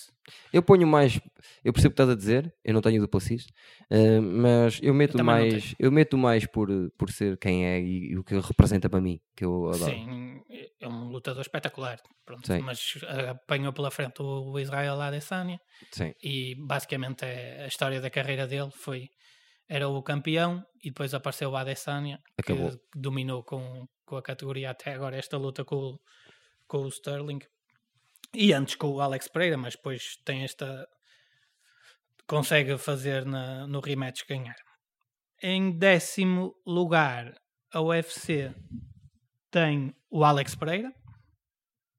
Eu ponho mais, eu percebo o que estás a dizer, eu não tenho duplacista, eh, mas eu meto não mais, eu meto mais por, por ser quem é e, e o que ele representa para mim, que eu adoro. Sim, é um lutador espetacular. Pronto, Sim. mas apanhou pela frente o Israel Adesanya Sim. e basicamente é- a história da carreira dele foi era o campeão e depois apareceu o Adesanya que Acabou. dominou com, com a categoria até agora esta luta com, com o Sterling e antes com o Alex Pereira, mas depois tem esta consegue fazer na, no rematch ganhar. Em décimo lugar, a UFC tem o Alex Pereira,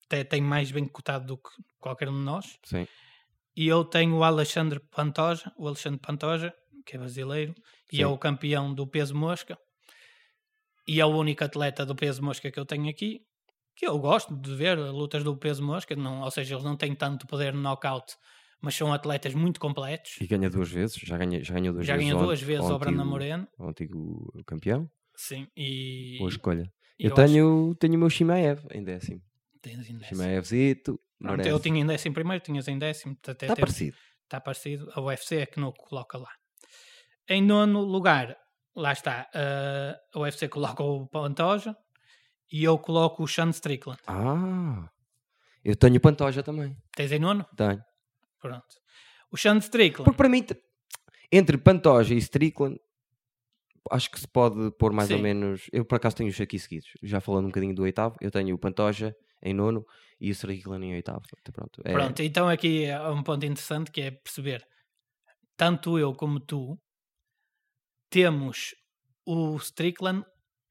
até tem mais bem cotado do que qualquer um de nós. Sim. E eu tenho o Alexandre Pantoja, o Alexandre Pantoja, que é brasileiro, e Sim. é o campeão do peso mosca. E é o único atleta do peso mosca que eu tenho aqui, que eu gosto de ver lutas do peso mosca, não, ou seja, eles não têm tanto poder no knockout, mas são atletas muito completos. E ganha duas vezes, já, ganha, já ganhou duas Já vezes. ganhou ao- duas vezes ao ao Brandon antigo- Moreno. ao antigo campeão. Sim, e. Boa escolha. e Eu, acho tenho, tenho o meu Shimaev em décimo. que tens em décimo. Shimaevzito, Pronto, eu tinha em décimo primeiro, tinhas em décimo. Está parecido. está parecido. A UFC é que não o coloca lá. Em nono lugar, lá está, eh, a UFC coloca o Pantoja e eu coloco o Sean Strickland. Ah, eu tenho o Pantoja também. Tens em nono? Tenho. Pronto. O Sean Strickland, Porque para mim, entre Pantoja e Strickland, acho que se pode pôr mais ou Sim. menos. Eu por acaso tenho os aqui seguidos. Já falando um bocadinho do oitavo, eu tenho o Pantoja em nono e o Strickland em oitavo. Pronto, é- pronto, então aqui é um ponto interessante que é perceber, tanto eu como tu temos o Strickland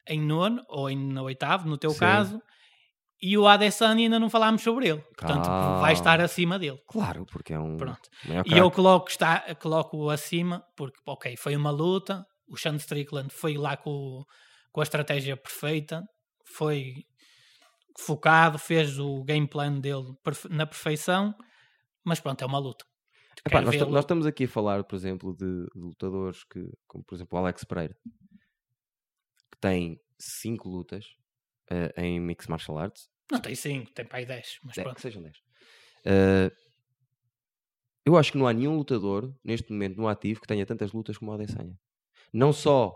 em nono, ou em oitavo, no teu Sim. caso, e o Adesanya ainda não falámos sobre ele. Portanto, Ah. vai estar acima dele. Claro, porque é um. Pronto. E eu coloco, está, coloco acima, porque, ok, foi uma luta, o Sean Strickland foi lá com, com a estratégia perfeita, foi focado, fez o game plan dele na perfeição, mas pronto, é uma luta. Epá, nós, nós estamos aqui a falar, por exemplo, de, de lutadores que, como por exemplo o Alex Pereira, que tem 5 lutas eh, em Mixed Martial Arts. Não tem 5, tem para aí 10, mas É, pronto. que sejam 10. Eh, eu acho que não há nenhum lutador neste momento no ativo que tenha tantas lutas como o Adesanya. Não só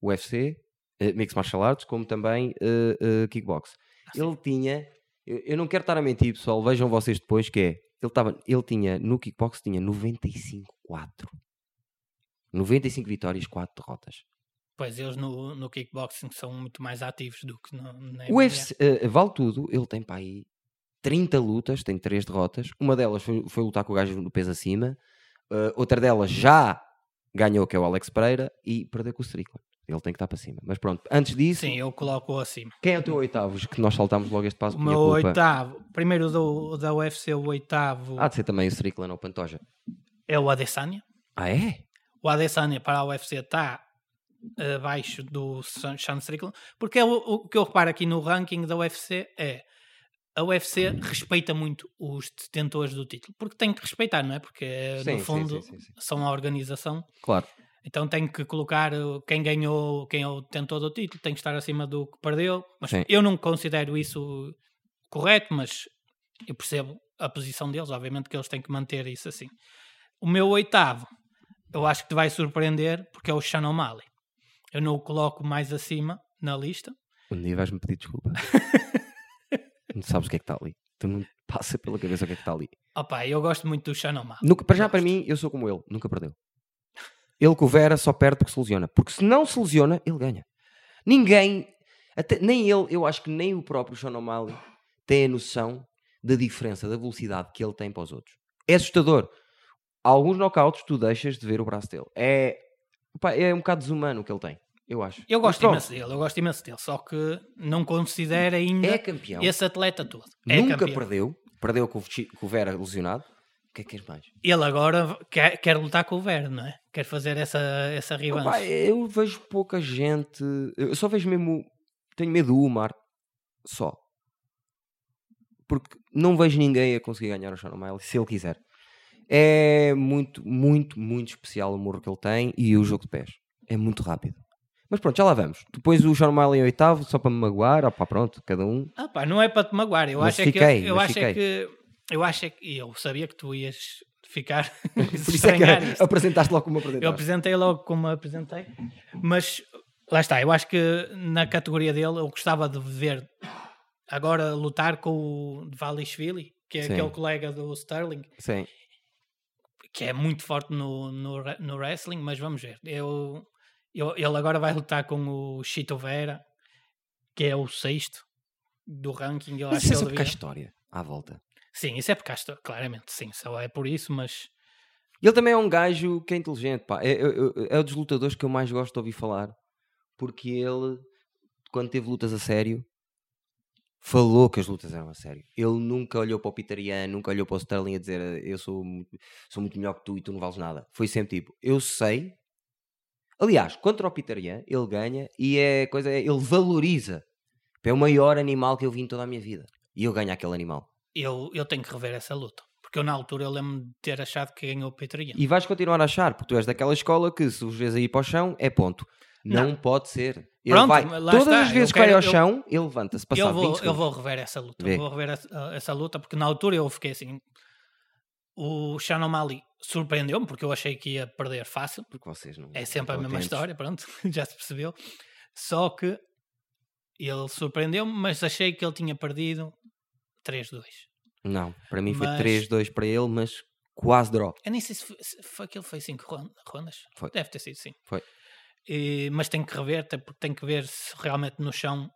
o UFC, eh, Mixed Martial Arts, como também eh, Kickbox. Ele tinha, eu, eu não quero estar a mentir, pessoal, vejam vocês depois que é, ele, tava, ele tinha, no Kickbox tinha 95-4. 95 vitórias, 4 derrotas. Pois eles no, no kickboxing são muito mais ativos do que no, na O. UFC, eh, vale tudo, ele tem para aí 30 lutas, tem 3 derrotas. Uma delas foi, foi lutar com o gajo no peso acima, eh, outra delas já ganhou, que é o Alex Pereira, e perdeu com o Strickland. Ele tem que estar para cima. Mas pronto, antes disso, Sim, eu coloco acima. quem é o teu oitavo? Que nós saltámos logo este passo. O meu oitavo, primeiro do, da UFC, o oitavo Há de ser também o Strickland ou o Pantoja. é o Adesanya. Ah, é? O Adesanya para a UFC está abaixo do Sean Strickland, porque é o, o que eu reparo aqui no ranking da UFC é a UFC respeita muito os detentores do título, porque tem que respeitar, não é? Porque Sim, no fundo sim, sim, são a organização, Claro. então tem que colocar uh, quem ganhou, quem é o detentor do título, tem que estar acima do que perdeu. Mas eu não considero isso correto, mas eu percebo a posição deles, obviamente que eles têm que manter isso assim. O meu oitavo, eu acho que te vai surpreender, porque é o Sean O'Malley. Eu não o coloco mais acima na lista. Um dia vais-me pedir desculpa. *laughs* não sabes o que é que está ali. Tu não passa pela cabeça o que é que está ali. Opa, eu gosto muito do O'Malley. Nunca, para já, para mim, eu sou como ele. Nunca perdeu. Ele com o Vera só perde porque se lesiona. Porque se não se lesiona, ele ganha. Ninguém, até, nem ele, eu acho que nem o próprio Sean O'Malley tem a noção da diferença, da velocidade que ele tem para os outros. É assustador. Alguns knockouts tu deixas de ver o braço dele. É, pá, é um bocado desumano o que ele tem. Eu acho. Eu gosto imenso dele, eu gosto imenso dele, só que não considero ainda É campeão. esse atleta todo. É Nunca campeão. perdeu. Perdeu com o, Vera lesionado. O que é que queres mais? Ele agora quer, quer lutar com o Ver, não é? Quer fazer essa, essa. Opa, eu vejo pouca gente. Eu só vejo mesmo. Tenho medo do Umar. Só. Porque não vejo ninguém a conseguir ganhar o Sean O'Malley se ele quiser. É muito, muito, muito especial o murro que ele tem e o jogo de pés. É muito rápido. Mas pronto, já lá vamos. Depois o Sean O'Malley em oitavo, só para me magoar. Opá, pronto, cada um. Ah, pá, não é para te magoar. Eu Mas acho é fiquei, que eu mas acho é fiquei. que eu acho é que eu sabia que tu ias ficar *laughs* Por isso é que apresentaste logo como Eu apresentaste. apresentei logo como apresentei, mas lá está. Eu acho que na categoria dele eu gostava de ver agora lutar com o Valishvili, que é Sim. aquele colega do Sterling, Sim. que é muito forte no, no, no wrestling, mas vamos ver. Eu, eu- ele agora vai lutar com o Chito Vera, que é o sexto do ranking. Eu Mas acho isso é só porque devia- história à volta. Sim, isso é porque há histó- claramente, sim, só é por isso, mas Ele também é um gajo que é inteligente, pá. É, é, é um dos lutadores que eu mais gosto de ouvir falar. Porque ele, quando teve lutas a sério, falou que as lutas eram a sério. Ele nunca olhou para o Peter Yan, nunca olhou para o Sterling a dizer eu sou, sou muito melhor que tu e tu não vales nada. Foi sempre tipo, eu sei. Aliás, contra o Peter Yan, ele ganha e é coisa, ele valoriza. É o maior animal que eu vi em toda a minha vida. E eu ganho aquele animal. eu, eu tenho que rever essa luta. Porque eu na altura eu lembro de ter achado que ganhou o Peter Yan. E vais continuar a achar, porque tu és daquela escola que se os vês aí para o chão, é ponto. Não, Não. pode ser. Ele Pronto, vai, todas está, as vezes eu que vai ao eu- chão, ele levanta-se eu 20 vou, eu vou rever essa luta. Vê. Vou rever essa, essa luta, porque na altura eu fiquei assim. O Sean O'Malley surpreendeu-me, porque eu achei que ia perder fácil. Porque vocês não É sempre a não mesma estão história, pronto, *laughs* já se percebeu. Só que ele surpreendeu-me, mas achei que ele tinha perdido 3-2. atentos. Não, para mim foi Mas- 3-2 para ele, mas quase draw. Eu nem sei se foi, se foi aquele foi 5 rondas. Foi. Deve ter sido sim. Foi. E- mas tem que rever, porque tem que ver se realmente no chão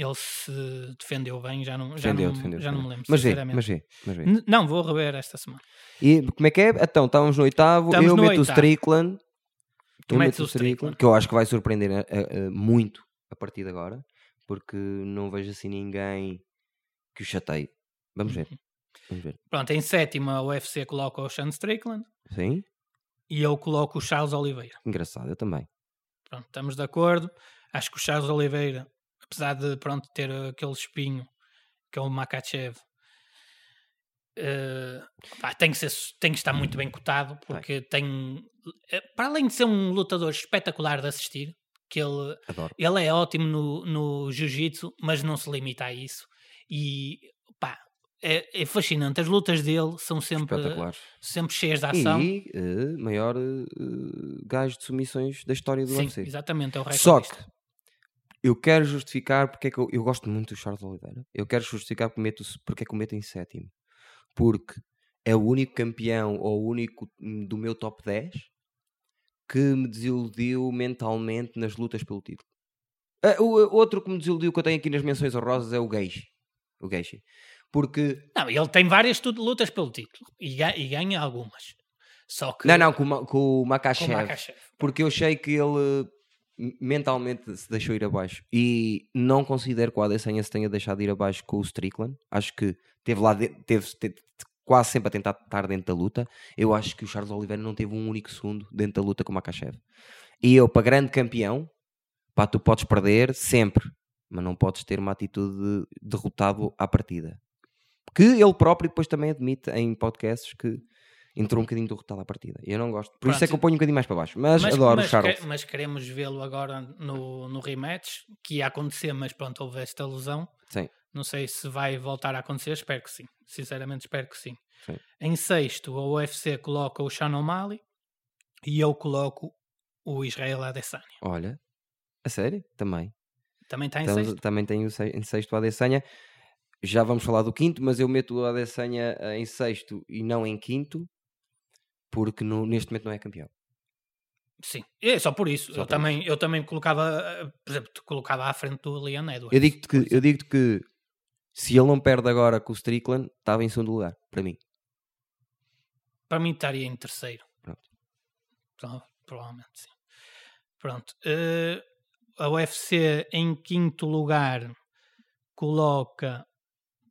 ele se defendeu bem. Já não, já Defendeu, não, defendeu. já não me lembro, Mas vê, mas vê, mas vê. N- Não, vou rever esta semana. E como é que é? Então, estávamos no oitavo, Estamos eu no meto o oitavo. Strickland. Tu eu metes meto o Strickland. que eu acho que vai surpreender eh, eh, muito a partir de agora, porque não vejo assim ninguém que o chateie. Vamos ver. Uhum. Vamos ver. Pronto, em sétima, o UFC coloca o Sean Strickland Sim? e eu coloco o Charles Oliveira. Engraçado, eu também. Pronto, estamos de acordo. Acho que o Charles Oliveira, apesar de pronto, ter aquele espinho que é o Makachev, eh, pá, tem, que ser, tem que estar muito bem cotado porque tem, eh, para além de ser um lutador espetacular de assistir, que ele, Adoro. ele é ótimo no, no jiu-jitsu, mas não se limita a isso. E pá, é, é fascinante. As lutas dele são sempre, sempre cheias de ação. E eh, maior eh, eh, gajo de submissões da história do Sim, UFC. exatamente, é o recorde. Só que eu quero justificar porque é que eu, eu gosto muito do Charles Oliveira. Eu quero justificar porque, meto, porque é que o meto em sétimo. Porque é o único campeão ou o único hum, do meu top 10 que me desiludiu mentalmente nas lutas pelo título. Ah, o o outro que me desiludiu que eu tenho aqui nas menções honrosas é o Geishi. O Geishi. Porque. Não, ele tem várias lutas pelo título e, e ganha algumas. Só que Não, não, com, o com o Makachev. Porque eu achei que ele mentalmente se deixou ir abaixo. E não considero que o Adesanya se tenha deixado ir abaixo com o Strickland. Acho que teve lá de- teve, teve quase sempre a tentar estar dentro da luta. Eu acho que o Charles Oliveira não teve um único segundo dentro da luta com o Makachev. E eu, para grande campeão, pá, tu podes perder sempre, mas não podes ter uma atitude de derrotado à partida. Que ele próprio depois também admite em podcasts que entrou um bocadinho derrotado à partida. E eu não gosto. Por isso é que eu Pronto. ponho um bocadinho mais para baixo. Mas, adoro mas o Charles. que- mas queremos vê-lo agora no, no rematch, que ia acontecer, mas pronto, houve esta lesão. Sim. Não sei se vai voltar a acontecer, espero que sim. Sinceramente, espero que sim. Sim. Em sexto, a UFC coloca o Shannon Mali e eu coloco o Israel Adesanya. Olha, a sério? Também. Também está em Estamos- sexto. também o se- em sexto o Adesanya. Já vamos falar do quinto, mas eu meto o Adesanya eh, em sexto e não em quinto, porque no- neste momento não é campeão. Sim, é só por isso. Só eu, por também, eu também colocava, por exemplo, colocava à frente do Leon Edwards. Eu digo-te que, eu digo que se ele não perde agora com o Strickland, estava em segundo lugar, para mim. Para mim estaria em terceiro. Pronto. Pro- Provavelmente sim. Pronto. eh, a UFC em quinto lugar coloca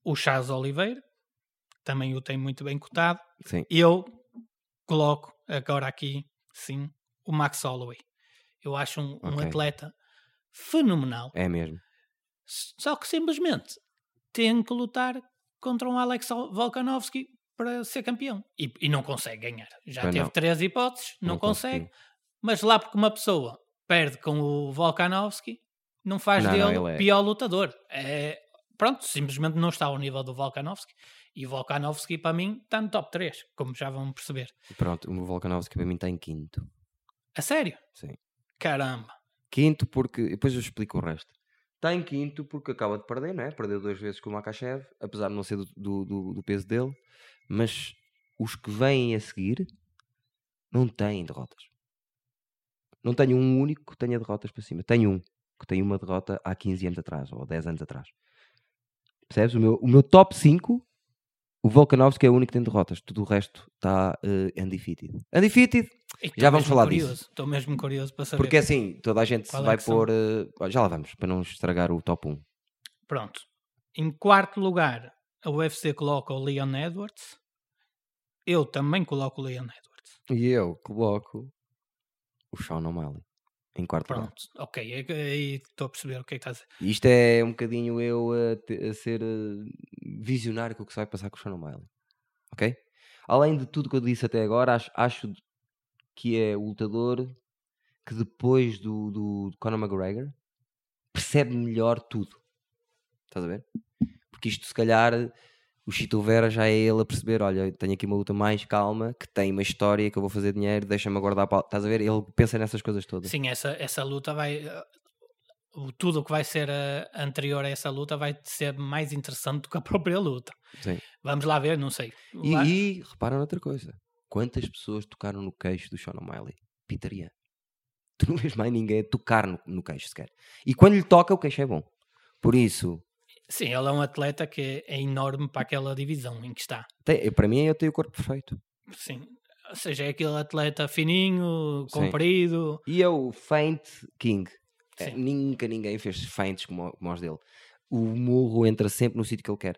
o Charles Oliveira. Também o tem muito bem cotado. Sim. Eu coloco agora aqui, sim, o Max Holloway. Eu acho um, um Ok. atleta fenomenal. É mesmo. Só que simplesmente tem que lutar contra um Alex Volkanovski para ser campeão. E, e não consegue ganhar. Já teve não. três hipóteses, não, Não consegue. conseguiu. Mas lá porque uma pessoa perde com o Volkanovski, não faz Não, não, dele ele é- pior lutador. É, pronto, simplesmente não está ao nível do Volkanovski. E o Volkanovski, para mim, está no top 3, como já vão perceber. Pronto, o Volkanovski para mim está em quinto. A sério? Sim. Caramba. Quinto porque. Depois eu explico o resto. Está em quinto porque acaba de perder, não é? Perdeu duas vezes com o Makachev, apesar de não ser do, do, do- do peso dele. Mas os que vêm a seguir não têm derrotas. Não tenho um único que tenha derrotas para cima. Tenho um que tem uma derrota há 15 anos atrás ou 10 anos atrás. Percebes? O meu, o meu top 5, o Volkanovski é o único que tem derrotas. Tudo o resto está uh, undefeated. Undefeated E Já vamos falar curioso, disso. Estou mesmo curioso para saber. porque assim, toda a gente se é vai são? pôr. eh, já lá vamos, para não estragar o top 1. Pronto. Em quarto lugar, a UFC coloca o Leon Edwards. Eu também coloco o Leon Edwards. E eu coloco o Sean O'Malley em quarto lugar. Pronto, ok. é Aí estou a perceber o que é que estás a dizer. Isto é um bocadinho eu a, te- a ser eh, visionário com o que se vai passar com o Sean O'Malley. Ok? Além de tudo que eu disse até agora, acho, acho que é o lutador que depois do, do Conor McGregor percebe melhor tudo. Estás a ver? Porque isto se calhar o Chito Vera já é ele a perceber, olha, tenho aqui uma luta mais calma, que tem uma história, que eu vou fazer dinheiro, deixa-me aguardar para... Estás a ver? Ele pensa nessas coisas todas. Sim, essa, essa luta vai. eh, Tudo o que vai ser eh, anterior a essa luta vai ser mais interessante do que a própria luta. Sim. Vamos lá ver, não sei. E, Lá- e repara noutra coisa. Quantas pessoas tocaram no queixo do Sean O'Malley? Peter Yan. Tu não vês mais ninguém a tocar no, no queixo sequer. E quando lhe toca, o queixo é bom. Por isso, Sim, ele é um atleta que é enorme para aquela divisão em que está. tem- para mim, eu tenho o corpo perfeito. Sim. Ou seja, é aquele atleta fininho, Sim. comprido. E é o Feint King. É, nunca ninguém fez feints como, como os dele. O murro entra sempre no sítio que ele quer.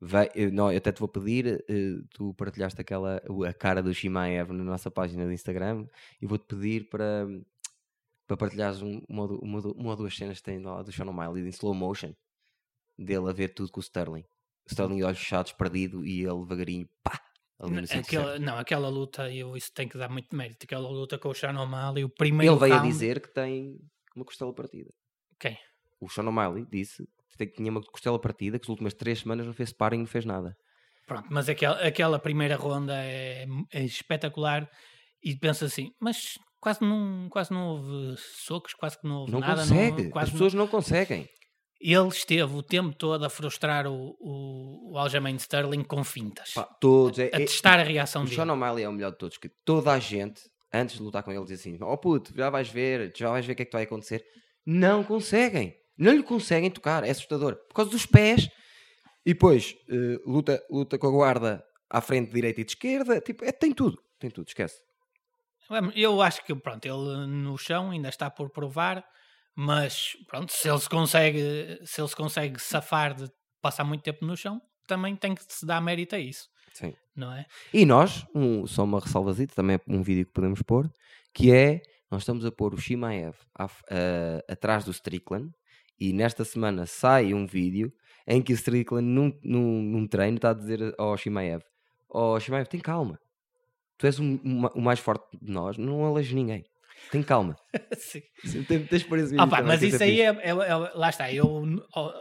Vai, eu, não, eu até te vou pedir, eh, tu partilhaste aquela, a cara do Shimaev na nossa página do Instagram e vou-te pedir para, para partilhares um- uma, uma, uma ou duas cenas que tem lá do Sean O'Malley em slow motion dele a ver tudo com o Sterling. O Sterling de olhos fechados, perdido e ele devagarinho, pá, Aquela, não, aquela luta, eu, isso tem que dar muito mérito. Aquela luta com o Sean O'Malley, o primeiro Ele veio a round- dizer que tem uma costela partida. Quem? O Sean O'Malley disse que tinha uma costela partida, que as últimas três semanas não fez sparring, não fez nada. Pronto, mas aquela, aquela primeira ronda é, é espetacular e pensa assim, mas quase não, quase não houve socos, quase que não houve Não nada. consegue. Não, quase As pessoas não conseguem. Ele esteve o tempo todo a frustrar o, o, o Aljamain Sterling com fintas. Pá, todos. É, a é- testar a reação o dele. Sean O'Malley é o melhor de todos. Que toda a gente, antes de lutar com ele, diz assim: Oh puto, já vais ver, já vais ver o que é que vai acontecer. Não conseguem. Não lhe conseguem tocar. É assustador. Por causa dos pés. E depois, eh, luta, luta com a guarda à frente, direita e de esquerda. Tipo, é, tem tudo. Tem tudo, esquece. Eu acho que pronto, ele no chão ainda está por provar, mas pronto, se ele se consegue, se ele se consegue safar de passar muito tempo no chão, também tem que se dar mérito a isso, Sim. não é? E nós, um, só uma ressalvazita, também é um vídeo que podemos pôr, que é nós estamos a pôr o Shimaev f- a- atrás do Strickland e nesta semana sai um vídeo em que o Strickland num, num, num treino está a dizer ao Shimaev ó Shimaev, tem calma tu és o, o mais forte de nós, não alejes ninguém tem calma *laughs* Sim. Tens- tens Ah, pá, mas isso é aí é, é- é- Lá está, eu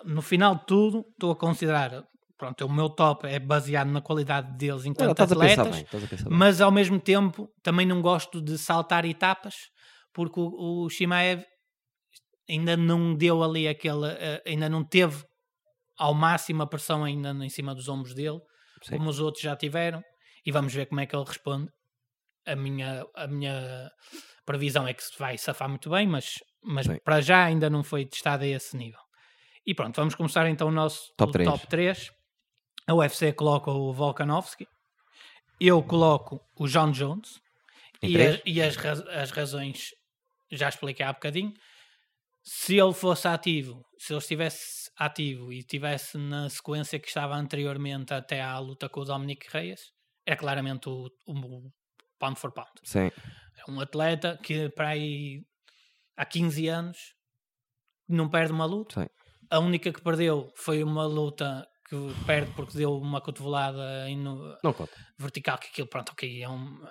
no- final de tudo estou a considerar. Pronto, o meu top é baseado na qualidade deles Não, enquanto pensar atletas, bem, mas ao mesmo tempo também não gosto de saltar etapas, porque o, o Shimaev ainda não deu ali aquele. eh, ainda não teve ao máximo a pressão ainda em cima dos ombros dele, Sim. como os outros já tiveram, e vamos ver como é que ele responde. A minha, a minha previsão é que se vai safar muito bem, mas, mas Sim. para já ainda não foi testado a esse nível. E pronto, vamos começar então o nosso Top o três. top 3. A UFC coloca o Volkanovski, eu coloco o John Jones, e, as, e as, raz- as razões já expliquei há bocadinho. Se ele fosse ativo, se ele estivesse ativo e estivesse na sequência que estava anteriormente até à luta com o Dominic Reyes, é claramente o, o pound for pound. Sim. Um atleta que para aí há 15 anos não perde uma luta. Sim. A única que perdeu foi uma luta que perde porque deu uma cotovelada em no- vertical, que aquilo, pronto, ok, é um...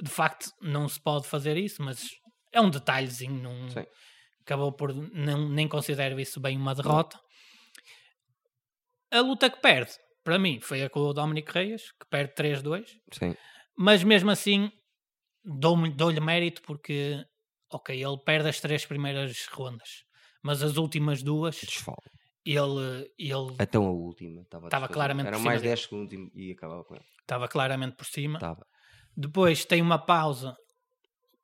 De facto, não se pode fazer isso, mas é um detalhezinho, não... Sim. Acabou por... Não, nem considero isso bem uma derrota. A luta que perde, para mim, foi a com o Dominic Reyes, que perde 3-2 sim mas mesmo assim dou-lhe mérito porque ok, ele perde as três primeiras rondas, mas as últimas duas desfalo ele ele Então a última estava claramente Eram por cima mais dele. 10 segundos e, e acabava com ele. estava claramente por cima. Estava. Depois tem uma pausa,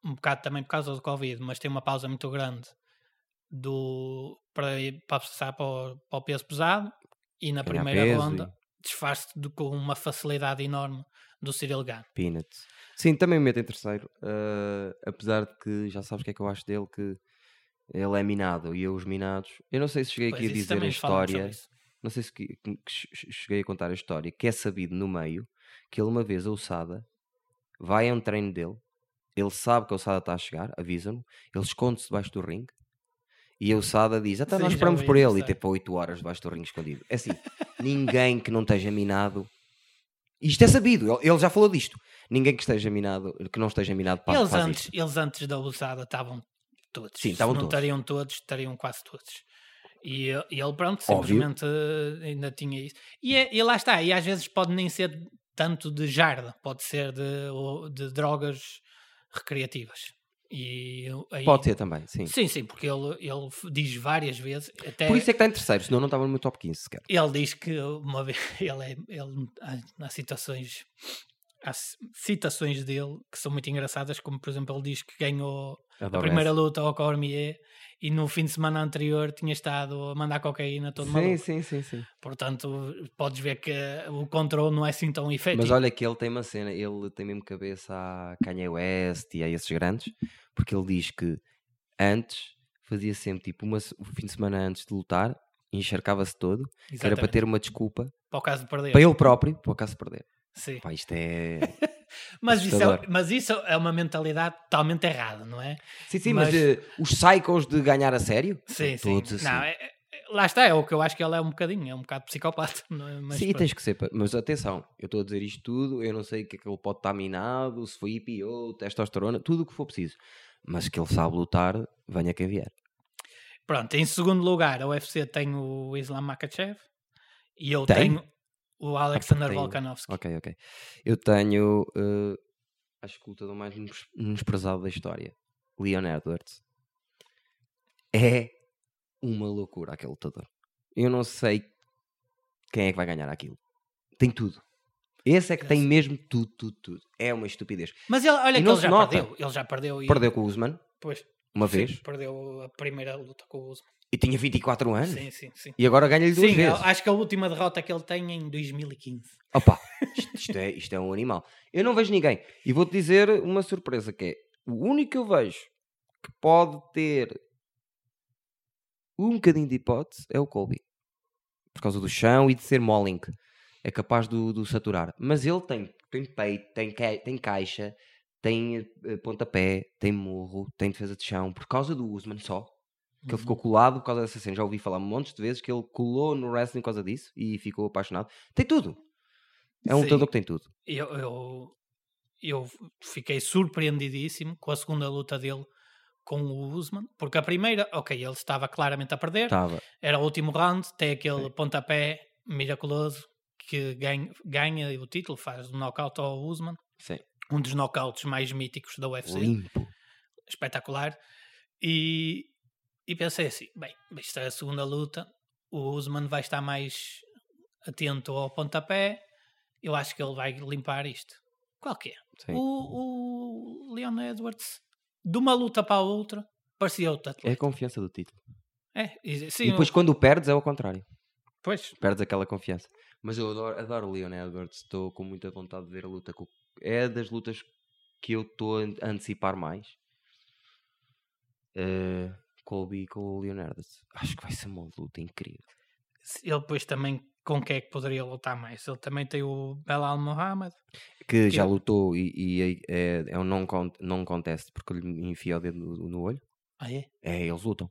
um bocado também por causa do Covid, mas tem uma pausa muito grande do, para, para passar para o, para o peso pesado e na Ganhar primeira ronda desfaz-se de- com uma facilidade enorme do Cyril Gane. Peanuts. Sim, também me meto em terceiro. eh, apesar de que já sabes o que é que eu acho dele, que ele é minado e eu os minados. Eu não sei se cheguei Pois, aqui a dizer a história. Não sei se que- que che- cheguei a contar a história, que é sabido no meio que ele uma vez a Usada vai a um treino dele, ele sabe que a Usada está a chegar, avisa-no, ele esconde-se debaixo do ringue e a Usada diz: Até Sim, nós esperamos ouvi por ele e tipo 8 horas debaixo do ringue escondido. É assim, ninguém que não esteja minado. Isto é sabido, ele- já falou disto. Ninguém que esteja minado, que não esteja minado, pá, Eles faz antes, isto. eles antes da usada estavam todos. Sim, estavam todos. estariam todos, estariam quase todos. E, e ele, pronto, Óbvio. simplesmente eh, ainda tinha isso. E, é- e lá está, e às vezes pode nem ser tanto de jarda, pode ser de, de drogas recreativas. E aí, Pode ser também, sim. Sim, sim, porque ele, ele diz várias vezes, até Por isso é que está em terceiro, senão não estava no meu top 15 sequer. ele diz que uma vez *laughs* ele, é, ele há, há situações há ci- citações dele que são muito engraçadas, como por exemplo ele diz que ganhou a Adoro primeira essa. luta ao Cormier e no fim de semana anterior tinha estado a mandar cocaína todo Sim, maluco. sim, sim, sim. Portanto, podes ver que o controle não é assim tão efetivo. Mas olha que ele tem uma cena, ele tem mesmo cabeça a Kanye West e a esses grandes, porque ele diz que antes fazia sempre tipo uma, o fim de semana antes de lutar, encharcava-se todo, que era para ter uma desculpa Para o caso de perder. para ele próprio, para o caso de perder. Sim. Pá, isto é. *laughs* Mas, isso é, mas isso é uma mentalidade totalmente errada, não é? Sim, sim, mas, Mas- eh, os cycles de ganhar a sério? Sim, sim. todos assim. Não, é- é- lá está, é o que eu acho que ele é um bocadinho, é um bocado psicopata. *laughs* Não é? Mas Sim, pronto. tens que ser. Mas atenção, eu estou a dizer isto tudo, eu não sei o que é que ele pode estar minado, se foi IPO, testosterona, tudo o que for preciso. Mas que ele sabe lutar, venha quem vier. Pronto, em segundo lugar, a UFC tem o Islam Makachev e eu Tem? tenho o Alexander tem. Volkanovski. Ok, ok. Eu tenho, eh, acho que o lutador mais menos- menosprezado da história, Leon Edwards. É uma loucura aquele lutador. Eu não sei quem é que vai ganhar aquilo. Tem tudo. Esse é que tem mesmo tudo, tudo, tudo. É uma estupidez. Mas ele, olha que ele já nota. perdeu. Ele já perdeu. E, Perdeu com o Usman, Pois, uma sim, vez, perdeu a primeira luta com o Usman. E tinha 24 anos. Sim, sim, sim. E agora ganha-lhe duas Sim, vezes. acho que a última derrota que ele tem é em 2015. Opa, *laughs* isto, isto é, isto é um animal. Eu não vejo ninguém. E vou-te dizer uma surpresa que é o único que eu vejo que pode ter um bocadinho de hipótese é o Colby. Por causa do chão e de ser Molling. É capaz do, do saturar. Mas ele tem, tem peito, tem, tem caixa, tem eh, pontapé, tem morro, tem defesa de chão, por causa do Usman só. Que ele Uhum. ficou colado por causa dessa cena. Já ouvi falar montes de vezes que ele colou no wrestling por causa disso e ficou apaixonado. Tem tudo. É um Sim. lutador que tem tudo. Eu, eu, eu fiquei surpreendidíssimo com a segunda luta dele com o Usman, porque a primeira, ok, ele estava claramente a perder, Estava. era o último round, tem aquele pontapé miraculoso que ganha, ganha o título, faz o knockout ao Usman, Sim. um dos knockouts mais míticos da UFC, Limpo. espetacular. E, e pensei assim: bem, isto é a segunda luta, o Usman vai estar mais atento ao pontapé, eu acho que ele vai limpar isto. Qual que é? O, o Leon Edwards, de uma luta para a outra, parecia outro É a atleta. confiança do título. É, e- sim, E depois, quando o perdes, é ao contrário. pois, Perdes aquela confiança. Mas eu adoro, adoro o Leon Edwards. Estou com muita vontade de ver a luta. Com... É das lutas que eu estou a antecipar mais. Colby com o Leon Edwards. Acho que vai ser uma luta incrível. ele depois também com quem é que poderia lutar mais? Ele também tem o Belal Mohamed. Que já é- lutou e, e é, é um não, con não contest porque lhe enfia o dedo no, no olho. Ah, é? É, eles lutam.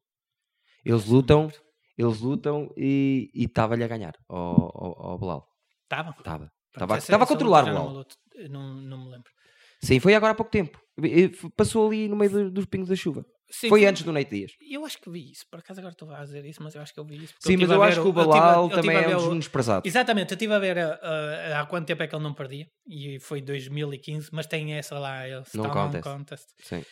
Eles lutam, eles lutam e estava-lhe a ganhar ao, ao, ao Belal. Estava. Estava. Estava a controlar o Belal. não, não, me lembro. Sim, foi agora há pouco tempo. E- e Passou ali no meio do- dos pingos da chuva. Sim, foi antes do Nate Dias. Eu acho que vi isso, por acaso agora estou a dizer isso, mas eu acho que eu vi isso. Sim, eu mas eu acho que o Balal tive também é um dos o- menos prezados. Exatamente, eu estive a ver uh, há quanto tempo é que ele não perdia, e foi 2015, mas tem essa lá, esse Não tal contest. contest. Sim,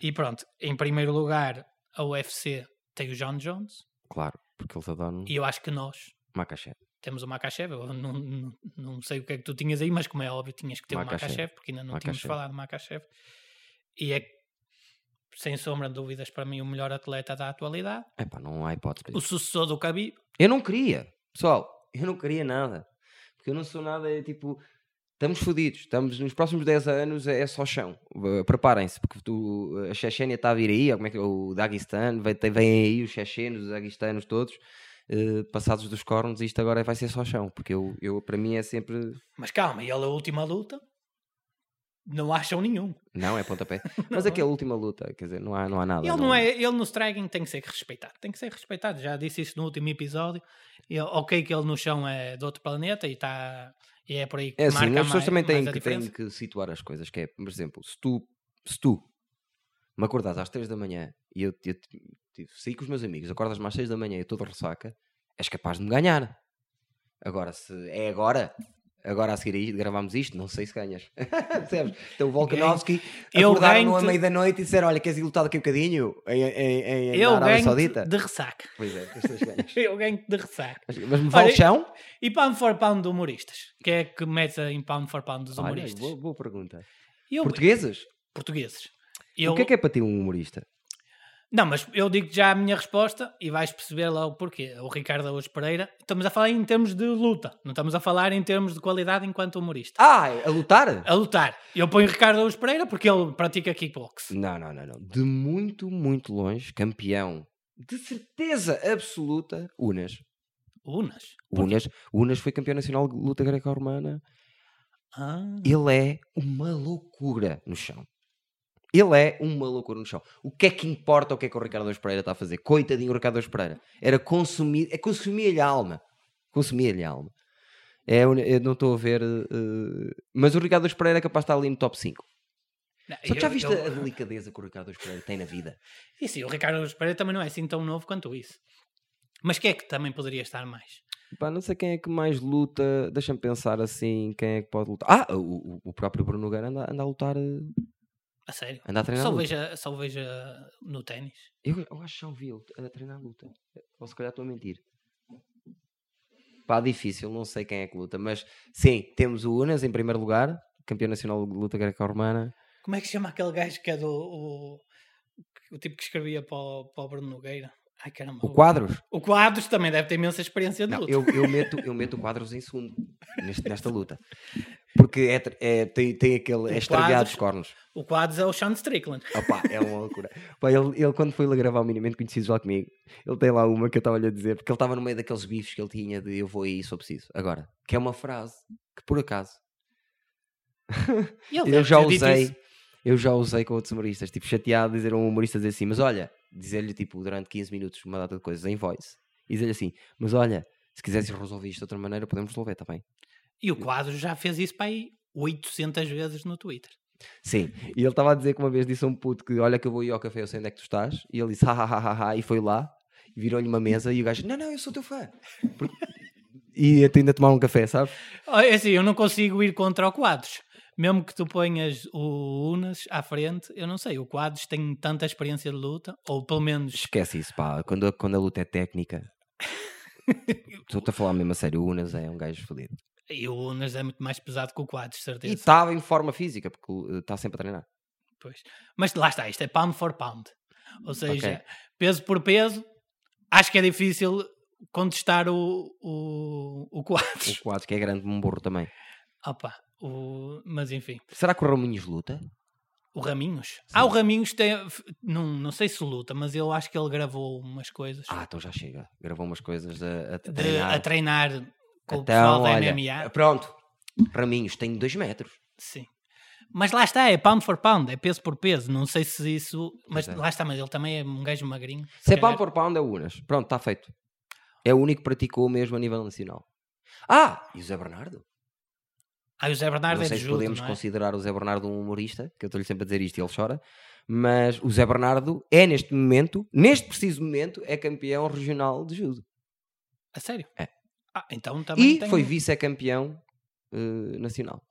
E pronto, em primeiro lugar, a UFC tem o John Jones, claro, porque eles adoram e eu acho que nós Makachev. temos o Makachev. Eu não, não, não sei o que é que tu tinhas aí, mas como é óbvio, tinhas que ter o Makachev, porque ainda não tínhamos falado do Makachev. E é, sem sombra de dúvidas, para mim, o melhor atleta da atualidade. Epá, não há hipótese. O sucessor do Khabib. Eu não queria, pessoal, eu não queria nada. Porque eu não sou nada, é tipo, estamos fodidos. Estamos nos próximos 10 anos, é, é só chão. Preparem-se, porque tu, a Chechênia está a vir aí, como é que é? o Daguestan, vem, vêm aí os chechenos, os daguestanos todos. uh, passados dos cornos, isto agora vai ser só chão, porque eu, eu para mim é sempre Mas calma, e ele, a última luta, não acham nenhum. Não, é pontapé. *laughs* Mas Não aquela última luta, quer dizer, não há, não há nada. Ele, não é, ele no striking tem que ser respeitado. Tem que ser respeitado. Já disse isso no último episódio. Ok que ele no chão é de outro planeta e, tá, e é por aí que É assim, marca as pessoas mais, também têm que, têm que situar as coisas. Que é, por exemplo, se tu, se tu me acordas às 3 da manhã e eu, eu, tipo, saí com os meus amigos, acordas-me às 6 da manhã e eu estou de ressaca, és capaz de me ganhar. Agora, se é agora, agora a seguir a isto, gravamos isto, não sei se ganhas. *laughs* Percebes? Então o Volkanovski Eu acordaram-no meia da noite e disseram: Olha, queres ir lutar daqui a bocadinho em, em, em, Eu na Arábia Saudita? de ressaca. Pois é. *laughs* Eu ganho de ressaca. Mas, mas me vale Olha, chão? E pound for pound de humoristas? Quem é que mete em pound for pound dos Olha, humoristas? boa, boa pergunta. Eu- Portugueses? Portugueses. Eu, O que é que é para ti um humorista? Não, mas eu digo já a minha resposta e vais perceber lá o porquê. O Ricardo Araújo Pereira, estamos a falar em termos de luta, não estamos a falar em termos de qualidade enquanto humorista. Ah, a lutar? A lutar. Eu ponho Ricardo Araújo Pereira porque ele pratica kickbox. Não, não, não, não. De muito, muito longe, campeão. De certeza absoluta, Unas. Unas. Unas, Unas foi campeão nacional de luta greco-romana. Ah, Ele é uma loucura no chão. Ele é uma loucura no chão. O que é que importa o que é que o Ricardo Araújo Pereira está a fazer? Coitadinho o Ricardo Araújo Pereira. Era consumir, é consumir-lhe a alma. Consumir-lhe a alma. É, eu não estou a ver. eh, mas o Ricardo Araújo Pereira é capaz de estar ali no top 5. não, Só que já eu- viste eu- a delicadeza que o Ricardo Araújo Pereira tem na vida? *laughs* E sim, o Ricardo Araújo Pereira também não é assim tão novo quanto isso. Mas quem é que também poderia estar mais? Pá, não sei quem é que mais luta. Deixa-me pensar assim: quem é que pode lutar? Ah, o, o- próprio Bruno Nogueira anda, anda a lutar, eh, A sério? anda a treinar Só luta. veja, só veja no ténis. Eu, eu acho que já ouvi ele a treinar luta. Ou se calhar estou a mentir. Pá, difícil, não sei quem é que luta, mas sim, temos o Unas em primeiro lugar, campeão nacional de luta greco-romana. Como é que se chama aquele gajo que é do. O, o tipo que escrevia para o, para o Bruno Nogueira? Ai caramba. O Quadros? O Quadros também deve ter imensa experiência de Não, luta. eu, eu, *laughs* meto, eu meto o Quadros em segundo neste- nesta luta. Porque é, é- tem, tem aquele. É O extraviado Quadros- dos cornos. O Quadros é o Sean Strickland. Opá, é uma loucura. Pá, ele, ele, quando foi lá gravar o Minimamente Conhecidos lá comigo, ele tem lá uma que eu estava-lhe a dizer, porque ele estava no meio daqueles bifes que ele tinha de eu vou aí se eu preciso. Agora, que é uma frase que por acaso ele *laughs* eu já usei, eu já usei com outros humoristas, tipo, chateado dizer a um humorista dizer assim, mas olha, dizer-lhe tipo durante 15 minutos uma data de coisas em voice, e dizer-lhe assim, mas olha, se quiseres resolver isto de outra maneira, podemos resolver, está bem? E o quadro já fez isso para aí 800 vezes no Twitter. Sim, e ele estava a dizer que uma vez disse a um puto que olha que eu vou ir ao café, eu sei onde é que tu estás, e ele disse ha ha ha ha, ha e foi lá, virou-lhe uma mesa, e o gajo, não, não, eu sou teu fã. Porque- E até ainda tomar um café, sabe? É assim, eu não consigo ir contra o Quadros. Mesmo que tu ponhas o Unas à frente, eu não sei, o Quadros tem tanta experiência de luta, ou pelo menos Esquece isso, pá, quando, a- quando a luta é técnica. *laughs* Estou-te a falar mesmo a sério, o Unas é um gajo fodido. E o Unas é muito mais pesado que o Quadros, E certeza. estava em forma física, porque está sempre a treinar. Pois. Mas lá está, isto é pound for pound. Ou seja, Ok. peso por peso, acho que é difícil contestar o, o, o Quadros. O quadro que é grande um burro também. Opa, o, mas enfim. Será que o Raminhos luta? O Raminhos? Ah, o Raminhos tem. Não, não sei se luta, mas eu acho que ele gravou umas coisas Ah, então já chega. Gravou umas coisas a, a de- treinar. a treinar com o Então, pessoal da olha, MMA. Pronto. Raminhos tem 2 metros. Sim. Mas lá está, é pound for pound, é peso por peso. Não sei se isso. Mas Pois é. lá está, mas ele também é um gajo magrinho. Se é calhar- pound por pound é o Unas. Pronto, está feito. É o único que praticou mesmo a nível nacional. Ah, e o Zé Bernardo? Ah, o Zé Bernardo não é sei se judo, podemos é? considerar o Zé Bernardo um humorista, que eu estou-lhe sempre a dizer isto e ele chora, mas o Zé Bernardo é neste momento, neste preciso momento, é campeão regional de judo. A sério? É. Ah, então também E tem... foi vice-campeão eh, nacional.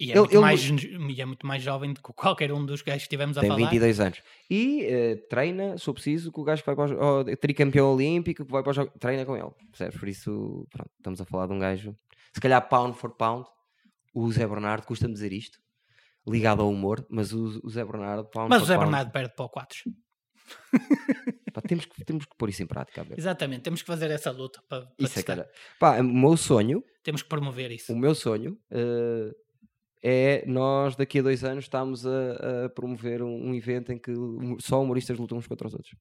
E é, ele- muito ele- mais, e é muito mais jovem do que qualquer um dos gajos que tivemos a Tem falar. 22 anos. E eh, treina, se for preciso, com o gajo que vai para os, oh, tricampeão olímpico, que vai para os jogos, treina com ele. Percebes? Por isso, pronto, estamos a falar de um gajo. Se calhar pound for pound, o Zé Bernardo, custa-me dizer isto, ligado ao humor, mas o, o Zé Bernardo, pound Mas for o Zé pound, Bernardo perde para o Quadros. Pá, temos, que, temos que pôr isso em prática. Exatamente, temos que fazer essa luta para, para Isso é, testar. cara. Pá, o meu sonho, Temos que promover isso. o meu sonho eh, é nós daqui a dois anos estamos a, a promover um, um evento em que só humoristas lutam uns contra os outros.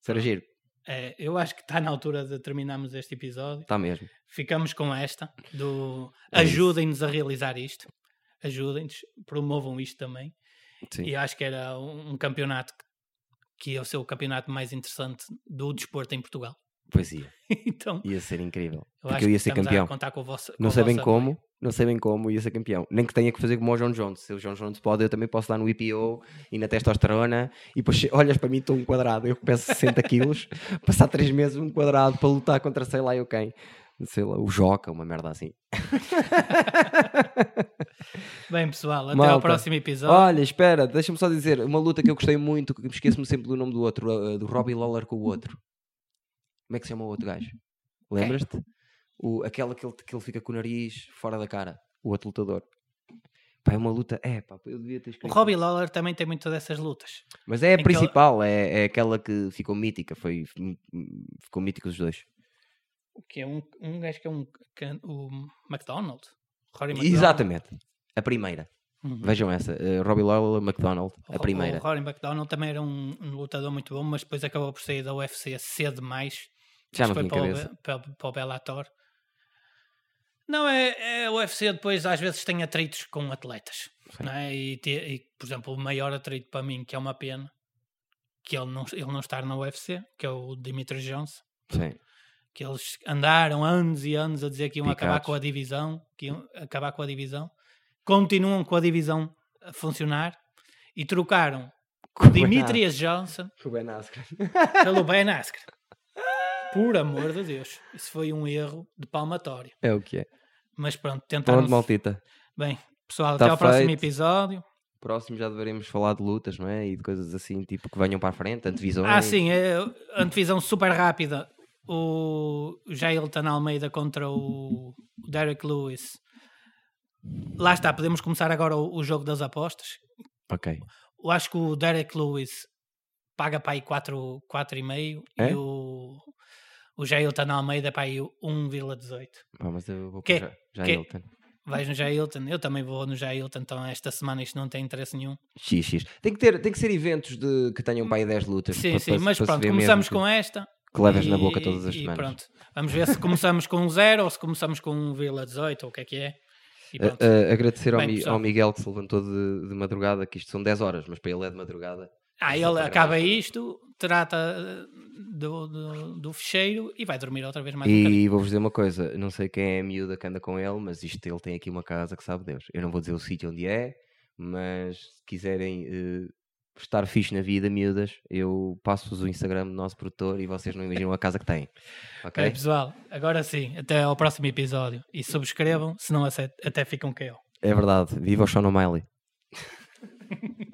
Será giro? É, eu acho que está na altura de terminarmos este episódio. Está mesmo. Ficamos com esta do É ajudem-nos a realizar isto. Ajudem-nos, promovam isto também. Sim. E acho que era um campeonato que, que ia ser o campeonato mais interessante do desporto em Portugal. Pois ia. *laughs* então, Ia ser incrível. eu porque eu ia ser campeão. vosso Não o sei bem vosso como, não sei bem como ia ser campeão. Nem que tenha que fazer como o João Jones. Se o João Jones pode, eu também posso dar no IPO e na testosterona. E depois olhas para mim, estou um quadrado. Eu que peso 60 quilos, *laughs* passar 3 meses um quadrado para lutar contra sei lá eu quem. Sei lá, o Joca, uma merda assim. *laughs* Bem, pessoal, até ao Malta. próximo episódio. Olha, espera, deixa-me só dizer uma luta que eu gostei muito, que me esqueço-me sempre do nome do outro, uh, do Robbie Lawler com o outro. Como é que se chama o outro gajo? Lembras-te? O, aquela que ele, que ele fica com o nariz fora da cara, o outro lutador. Pá, é uma luta. É, pá, eu devia ter O. Robbie Lawler também tem muitas dessas lutas. Mas é a principal, é, é aquela que ficou mítica, foi, ficou mítica os dois. O que é um, um gajo que é um é o McDonald. Rory McDonald. Exatamente. A primeira. Uhum. Vejam essa. uh, Robbie Lawler McDonald, a O- primeira. O Rory McDonald também era um, um lutador muito bom, mas depois acabou por sair da UFC cedo demais. Já não foi cabeça. para, o, Be- para, para o Bellator. Não, é, é o UFC depois às vezes tem atritos com atletas. É? e, te- e, por exemplo, o maior atrito para mim, que é uma pena, que ele não, ele não estar na UFC, que é o Dimitri Johnson. Sim. Que eles andaram anos e anos a dizer que iam acabar Picados. com a divisão, que iam acabar com a divisão, continuam com a divisão a funcionar e trocaram o Dimitrius Johnson Ben pelo Ben Askren. *laughs* Por amor de Deus, isso foi um erro de palmatório. É o que é. Mas pronto, tentaram. Pronto, maltita. Bem, pessoal, Tá até ao próximo feito. episódio. Próximo já deveremos falar de lutas, não é? E de coisas assim, tipo, que venham para a frente, antevisões. Ah, sim, é a antevisão super rápida. O Jailton Almeida contra o Derek Lewis. Lá está, podemos começar agora o, o jogo das apostas. Ok. Eu acho que o Derek Lewis paga para aí 4, 4,5 É? e o, o Jailton Almeida para aí 1,18. Pá, mas eu vou Que- para já que- Hilton. Vais no Jailton? Eu também vou no Jailton, então esta semana isto não tem interesse nenhum. XX. Tem que, ter, tem que ser eventos de, que tenham para aí 10 lutas. Sim, para- sim, para- mas para pronto, começamos com esta. Que, levas na E- boca todas as semanas. pronto. Vamos ver se começamos com 0 ou se começamos com 1,18 ou o que é que é. Agradecer ao, Bem, Mi- pessoal. ao Miguel que se levantou de, de madrugada, que isto são 10 horas, mas para ele é de madrugada. Ah, ele acaba gravar. isto, trata eh, do, do, do fecheiro e vai dormir outra vez mais um. E vou-vos dizer uma coisa, não sei quem é a miúda que anda com ele, mas isto ele tem aqui uma casa que sabe Deus. Eu não vou dizer o sítio onde é, mas se quiserem eh, estar fixe na vida, miúdas, eu passo-vos o Instagram do nosso produtor e vocês não imaginam a casa que têm. Ok? Pessoal, agora sim, até ao próximo episódio. E subscrevam, senão até até ficam KO. É verdade. Viva o Sean O'Malley. *laughs*